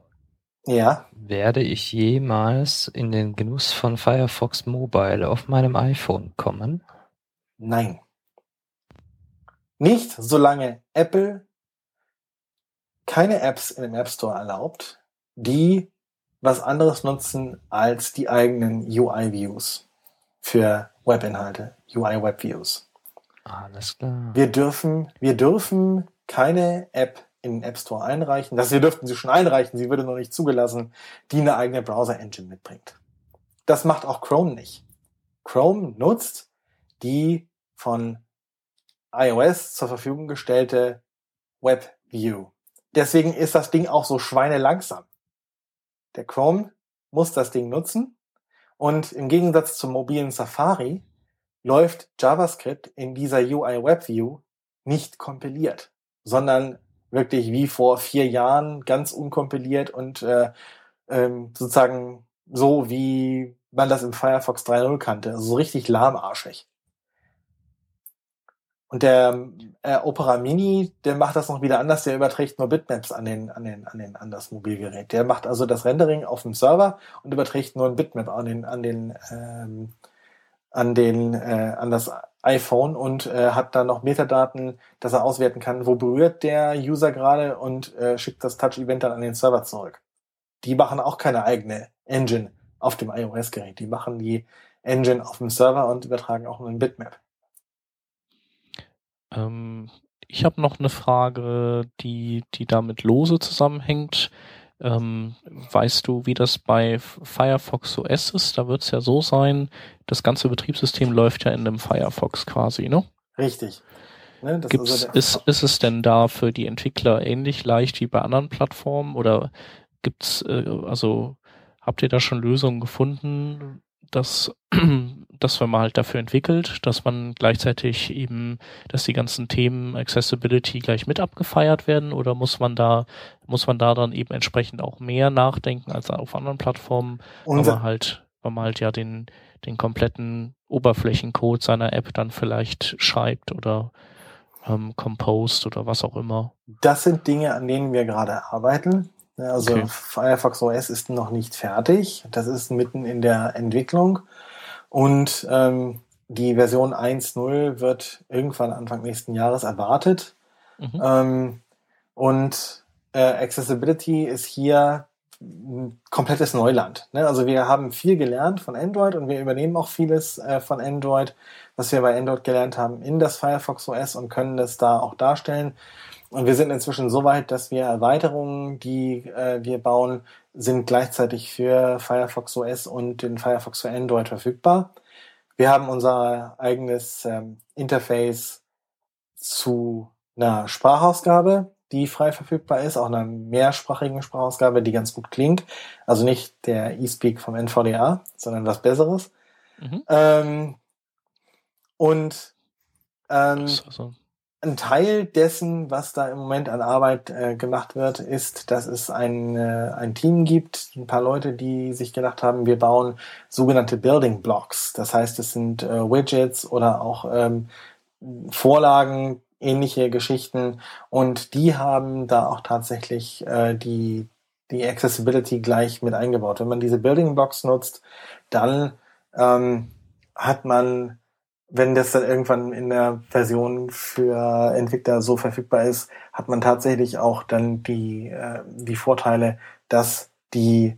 Ja. Werde ich jemals in den Genuss von Firefox Mobile auf meinem iPhone kommen? Nein. Nicht, solange Apple keine Apps in dem App Store erlaubt, die was anderes nutzen als die eigenen UI-Views für Webinhalte, UI-Web-Views. Alles klar. Wir dürfen, wir dürfen keine App in den App Store einreichen. Das wir dürften sie schon einreichen, sie würde noch nicht zugelassen, die eine eigene Browser-Engine mitbringt. Das macht auch Chrome nicht. Chrome nutzt die von iOS zur Verfügung gestellte WebView. Deswegen ist das Ding auch so schweinelangsam. Der Chrome muss das Ding nutzen und im Gegensatz zum mobilen Safari läuft JavaScript in dieser UI WebView nicht kompiliert, sondern wirklich wie vor vier Jahren ganz unkompiliert und äh, ähm, sozusagen so, wie man das im Firefox 3.0 kannte. Also so richtig lahmarschig. Und der äh, Opera Mini, der macht das noch wieder anders, der überträgt nur Bitmaps an den, an den, an den, an das Mobilgerät. Der macht also das Rendering auf dem Server und überträgt nur ein Bitmap an den, an den, ähm, an den, äh, an das iPhone und äh, hat dann noch Metadaten, dass er auswerten kann, wo berührt der User gerade und äh, schickt das Touch-Event dann an den Server zurück. Die machen auch keine eigene Engine auf dem iOS-Gerät. Die machen die Engine auf dem Server und übertragen auch nur ein Bitmap. Ähm, ich habe noch eine Frage, die, die damit lose zusammenhängt. Ähm, weißt du, wie das bei Firefox OS ist? Da wird es ja so sein, das ganze Betriebssystem läuft ja in einem Firefox quasi, ne? Richtig. Ne, Gibt's, also ist, ist es denn da für die Entwickler ähnlich leicht wie bei anderen Plattformen oder gibt's, äh, also habt ihr da schon Lösungen gefunden, dass das wenn man halt dafür entwickelt, dass man gleichzeitig eben, dass die ganzen Themen Accessibility gleich mit abgefeiert werden oder muss man da, muss man da dann eben entsprechend auch mehr nachdenken als auf anderen Plattformen, weil man halt, weil man halt ja den, den kompletten Oberflächencode seiner App dann vielleicht schreibt oder ähm, composed oder was auch immer. Das sind Dinge, an denen wir gerade arbeiten. Also okay. Firefox OS ist noch nicht fertig. Das ist mitten in der Entwicklung. Und ähm, die Version 1.0 wird irgendwann Anfang nächsten Jahres erwartet. Mhm. Ähm, und äh, Accessibility ist hier ein komplettes Neuland. Ne? Also wir haben viel gelernt von Android und wir übernehmen auch vieles äh, von Android, was wir bei Android gelernt haben, in das Firefox OS und können das da auch darstellen. Und wir sind inzwischen so weit, dass wir Erweiterungen, die äh, wir bauen, sind gleichzeitig für Firefox OS und den Firefox für Android verfügbar. Wir haben unser eigenes ähm, Interface zu einer Sprachausgabe, die frei verfügbar ist, auch einer mehrsprachigen Sprachausgabe, die ganz gut klingt. Also nicht der eSpeak vom NVDA, sondern was Besseres. Mhm. Ähm, und ähm, also ein Teil dessen, was da im Moment an Arbeit äh, gemacht wird, ist, dass es ein, äh, ein Team gibt, ein paar Leute, die sich gedacht haben, wir bauen sogenannte Building Blocks. Das heißt, es sind äh, Widgets oder auch ähm, Vorlagen, ähnliche Geschichten. Und die haben da auch tatsächlich äh, die, die Accessibility gleich mit eingebaut. Wenn man diese Building Blocks nutzt, dann ähm, hat man wenn das dann irgendwann in der Version für Entwickler so verfügbar ist, hat man tatsächlich auch dann die, äh, die Vorteile, dass die,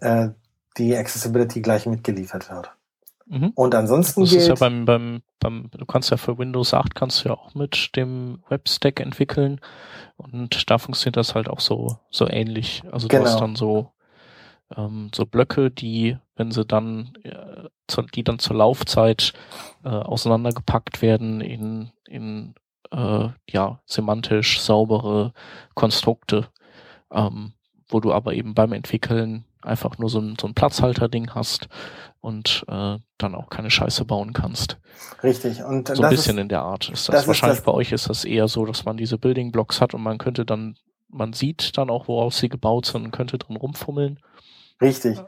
äh, die Accessibility gleich mitgeliefert wird. Mhm. Und ansonsten das gilt, ist ja beim, beim, beim, du kannst ja für Windows 8 kannst du ja auch mit dem Webstack entwickeln und da funktioniert das halt auch so, so ähnlich. Also genau. du hast genau. dann so ähm, so Blöcke, die, wenn sie dann, äh, zu, die dann zur Laufzeit äh, auseinandergepackt werden in, in äh, ja, semantisch saubere Konstrukte, ähm, wo du aber eben beim Entwickeln einfach nur so ein, so ein Platzhalter-Ding hast und äh, dann auch keine Scheiße bauen kannst. Richtig. Und so ein bisschen ist, in der Art ist das. das Wahrscheinlich ist das, bei euch ist das eher so, dass man diese Building Blocks hat und man könnte dann, man sieht dann auch, woraus sie gebaut sind und könnte drin rumfummeln. Richtig.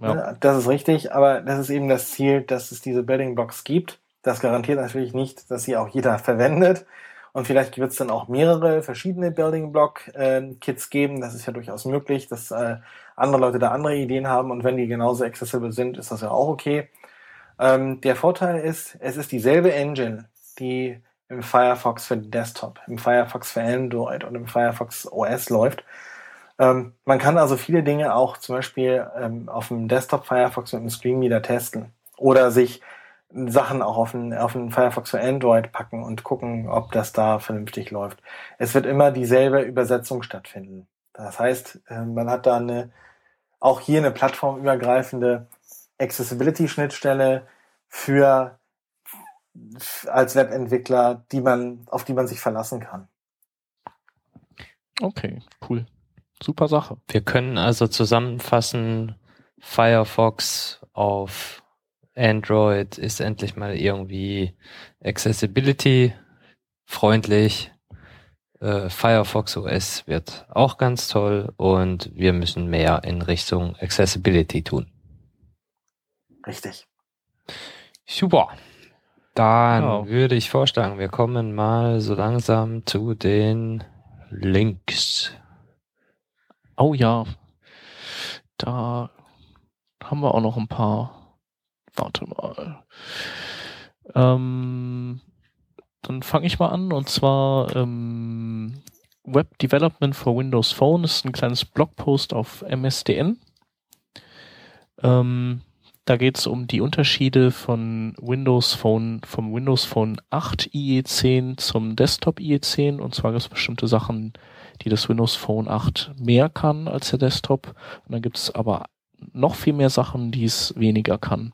Ja. Das ist richtig, aber das ist eben das Ziel, dass es diese Building Blocks gibt. Das garantiert natürlich nicht, dass sie auch jeder verwendet. Und vielleicht wird es dann auch mehrere verschiedene Building Block äh, Kits geben. Das ist ja durchaus möglich, dass äh, andere Leute da andere Ideen haben. Und wenn die genauso accessible sind, ist das ja auch okay. Ähm, der Vorteil ist, es ist dieselbe Engine, die im Firefox für Desktop, im Firefox für Android und im Firefox OS läuft. Ähm, man kann also viele Dinge auch zum Beispiel ähm, auf dem Desktop Firefox mit einem Screenreader testen oder sich Sachen auch auf den, auf den Firefox für Android packen und gucken, ob das da vernünftig läuft. Es wird immer dieselbe Übersetzung stattfinden. Das heißt, äh, man hat da eine, auch hier eine plattformübergreifende Accessibility-Schnittstelle für als Webentwickler, die man, auf die man sich verlassen kann. Okay, cool. Super Sache. Wir können also zusammenfassen, Firefox auf Android ist endlich mal irgendwie Accessibility freundlich. Äh, Firefox OS wird auch ganz toll und wir müssen mehr in Richtung Accessibility tun. Richtig. Super. Dann ja. würde ich vorschlagen, wir kommen mal so langsam zu den Links. Oh ja, da haben wir auch noch ein paar. Warte mal. Ähm, dann fange ich mal an und zwar ähm, Web Development for Windows Phone ist ein kleines Blogpost auf MSDN. Ähm, da geht es um die Unterschiede von Windows Phone, vom Windows Phone 8 IE10 zum Desktop IE10 und zwar gibt es bestimmte Sachen, die das Windows Phone 8 mehr kann als der Desktop. Und dann gibt es aber noch viel mehr Sachen, die es weniger kann.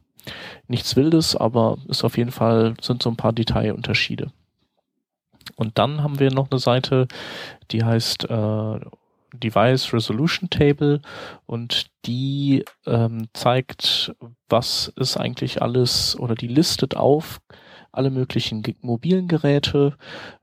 Nichts Wildes, aber ist auf jeden Fall, sind so ein paar Detailunterschiede. Und dann haben wir noch eine Seite, die heißt äh, Device Resolution Table und die ähm, zeigt, was ist eigentlich alles oder die listet auf alle möglichen mobilen Geräte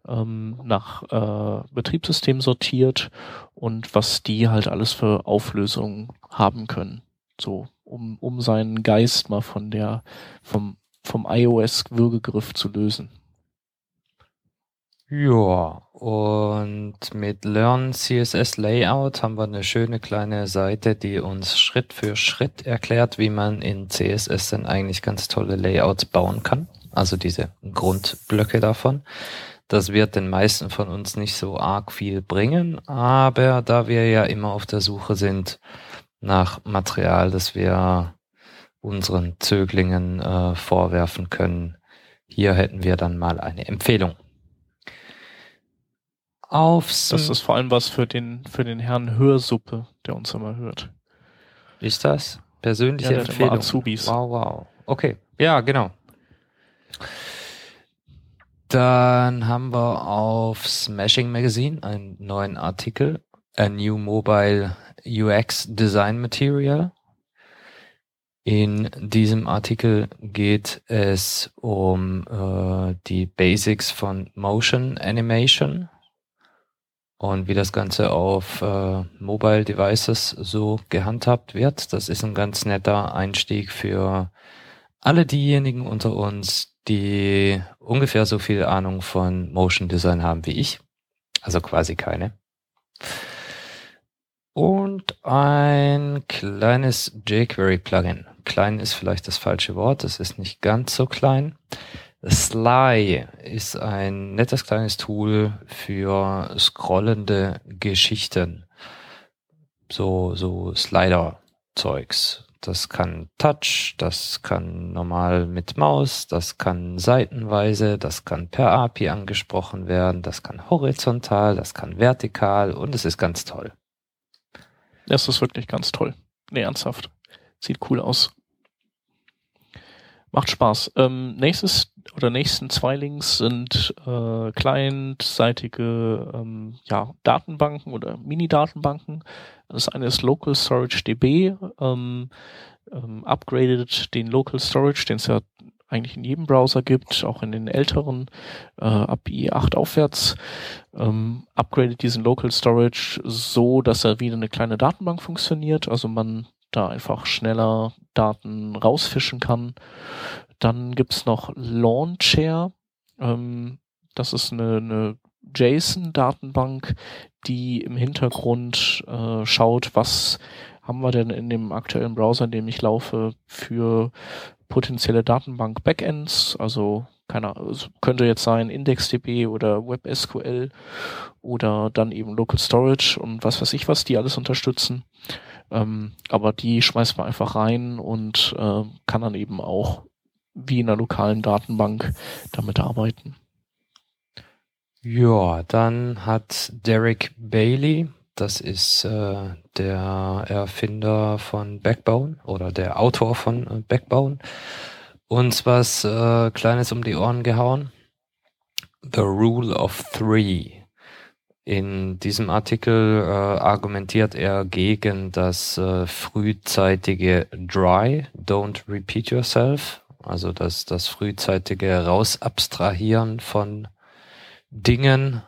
ähm, nach äh, Betriebssystem sortiert und was die halt alles für Auflösungen haben können. So, um, um seinen Geist mal von der, vom, vom iOS-Würgegriff zu lösen. Ja, und mit Learn CSS Layout haben wir eine schöne kleine Seite, die uns Schritt für Schritt erklärt, wie man in CSS dann eigentlich ganz tolle Layouts bauen kann. Also diese Grundblöcke davon. Das wird den meisten von uns nicht so arg viel bringen, aber da wir ja immer auf der Suche sind nach Material, das wir unseren Zöglingen äh, vorwerfen können, hier hätten wir dann mal eine Empfehlung aufs. Das ist vor allem was für den, für den Herrn Hörsuppe, der uns immer hört. Ist das? Persönliche ja, Empfehlung. Azubis. Wow, wow. Okay. Ja, genau. Dann haben wir auf Smashing Magazine einen neuen Artikel. A New Mobile UX Design Material. In diesem Artikel geht es um äh, die Basics von Motion Animation und wie das Ganze auf äh, Mobile Devices so gehandhabt wird. Das ist ein ganz netter Einstieg für alle diejenigen unter uns, die ungefähr so viel Ahnung von Motion Design haben wie ich. Also quasi keine. Und ein kleines jQuery Plugin. Klein ist vielleicht das falsche Wort, es ist nicht ganz so klein. Sly ist ein nettes kleines Tool für scrollende Geschichten. So, so Slider-Zeugs. Das kann Touch, das kann normal mit Maus, das kann seitenweise, das kann per API angesprochen werden, das kann horizontal, das kann vertikal und es ist ganz toll. Das ist wirklich ganz toll. Nee, ernsthaft. Sieht cool aus. Macht Spaß. Ähm, nächstes oder nächsten zwei Links sind äh, clientseitige ähm, ja, Datenbanken oder Mini-Datenbanken. Das eine ist Local Storage DB, ähm, ähm, upgradet den Local Storage, den es ja eigentlich in jedem Browser gibt, auch in den älteren, äh, ab IE8 aufwärts, ähm, upgradet diesen Local Storage so, dass er wieder eine kleine Datenbank funktioniert. Also man da einfach schneller Daten rausfischen kann. Dann gibt's noch Launcher. Ähm, das ist eine, eine JSON-Datenbank, die im Hintergrund äh, schaut, was haben wir denn in dem aktuellen Browser, in dem ich laufe, für potenzielle Datenbank-Backends, also keine es könnte jetzt sein IndexDB oder WebSQL oder dann eben Local Storage und was weiß ich was, die alles unterstützen. Ähm, aber die schmeißt man einfach rein und äh, kann dann eben auch wie in einer lokalen Datenbank damit arbeiten. Ja, dann hat Derek Bailey, das ist äh, der Erfinder von Backbone oder der Autor von äh, Backbone, uns was äh, Kleines um die Ohren gehauen. The Rule of Three. In diesem Artikel äh, argumentiert er gegen das äh, frühzeitige Dry, Don't Repeat Yourself, also das, das frühzeitige Rausabstrahieren von Dingen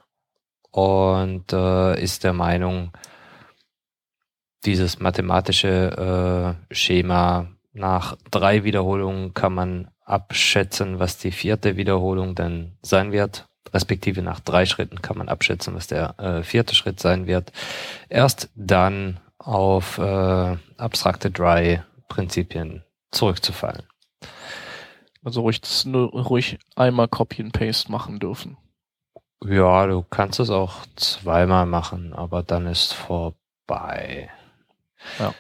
und äh, ist der Meinung, dieses mathematische äh, Schema nach drei Wiederholungen kann man abschätzen, was die vierte Wiederholung dann sein wird respektive nach drei Schritten kann man abschätzen, was der äh, vierte Schritt sein wird. Erst dann auf äh, abstrakte Dry-Prinzipien zurückzufallen. Also ruhig, nur ruhig einmal Copy and Paste machen dürfen. Ja, du kannst es auch zweimal machen, aber dann ist vorbei. Ja.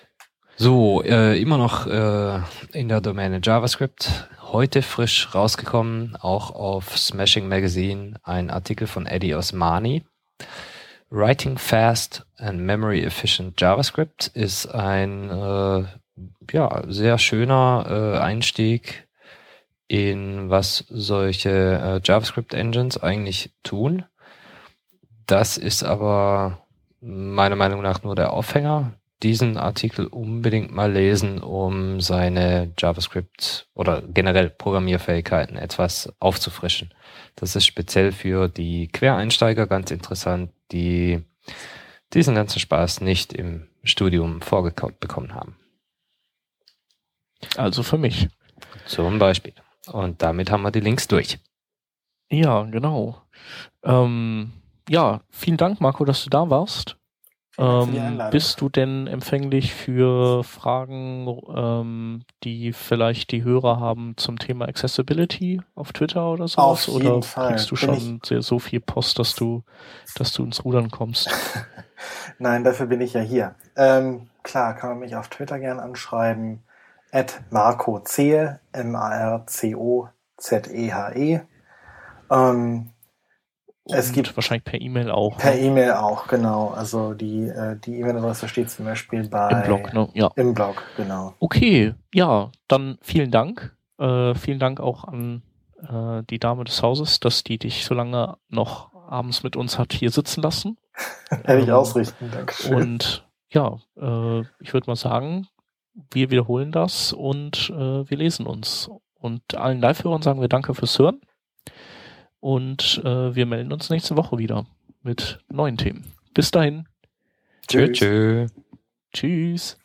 So, äh, immer noch äh, in der Domäne JavaScript heute frisch rausgekommen, auch auf Smashing Magazine, ein Artikel von Eddie Osmani. Writing Fast and Memory Efficient JavaScript ist ein äh, ja, sehr schöner äh, Einstieg in was solche äh, JavaScript Engines eigentlich tun. Das ist aber meiner Meinung nach nur der Aufhänger. Diesen Artikel unbedingt mal lesen, um seine JavaScript oder generell Programmierfähigkeiten etwas aufzufrischen. Das ist speziell für die Quereinsteiger ganz interessant, die diesen ganzen Spaß nicht im Studium vorgekaut bekommen haben. Also für mich. Zum Beispiel. Und damit haben wir die Links durch. Ja, genau. Ähm, ja, vielen Dank, Marco, dass du da warst. Ähm, bist du denn empfänglich für Fragen, ähm, die vielleicht die Hörer haben zum Thema Accessibility auf Twitter oder so? Auf jeden oder Fall. kriegst du schon sehr, so viel Post, dass du, dass du ins Rudern kommst? <laughs> Nein, dafür bin ich ja hier. Ähm, klar, kann man mich auf Twitter gern anschreiben. At Marco Zehe, M-A-R-C-O-Z-E-H-E. -E. Es gibt wahrscheinlich per E-Mail auch. Per ne? E-Mail auch, genau. Also die äh, die E-Mail-Adresse steht zum Beispiel bei im Blog, ne? Ja. Im Blog, genau. Okay, ja, dann vielen Dank. Äh, vielen Dank auch an äh, die Dame des Hauses, dass die dich so lange noch abends mit uns hat hier sitzen lassen. <laughs> Hätte ich ähm, ausrichten, danke. Und ja, äh, ich würde mal sagen, wir wiederholen das und äh, wir lesen uns. Und allen Live-Hörern sagen wir Danke fürs Hören. Und äh, wir melden uns nächste Woche wieder mit neuen Themen. Bis dahin. Tschö, tschö. Tschüss.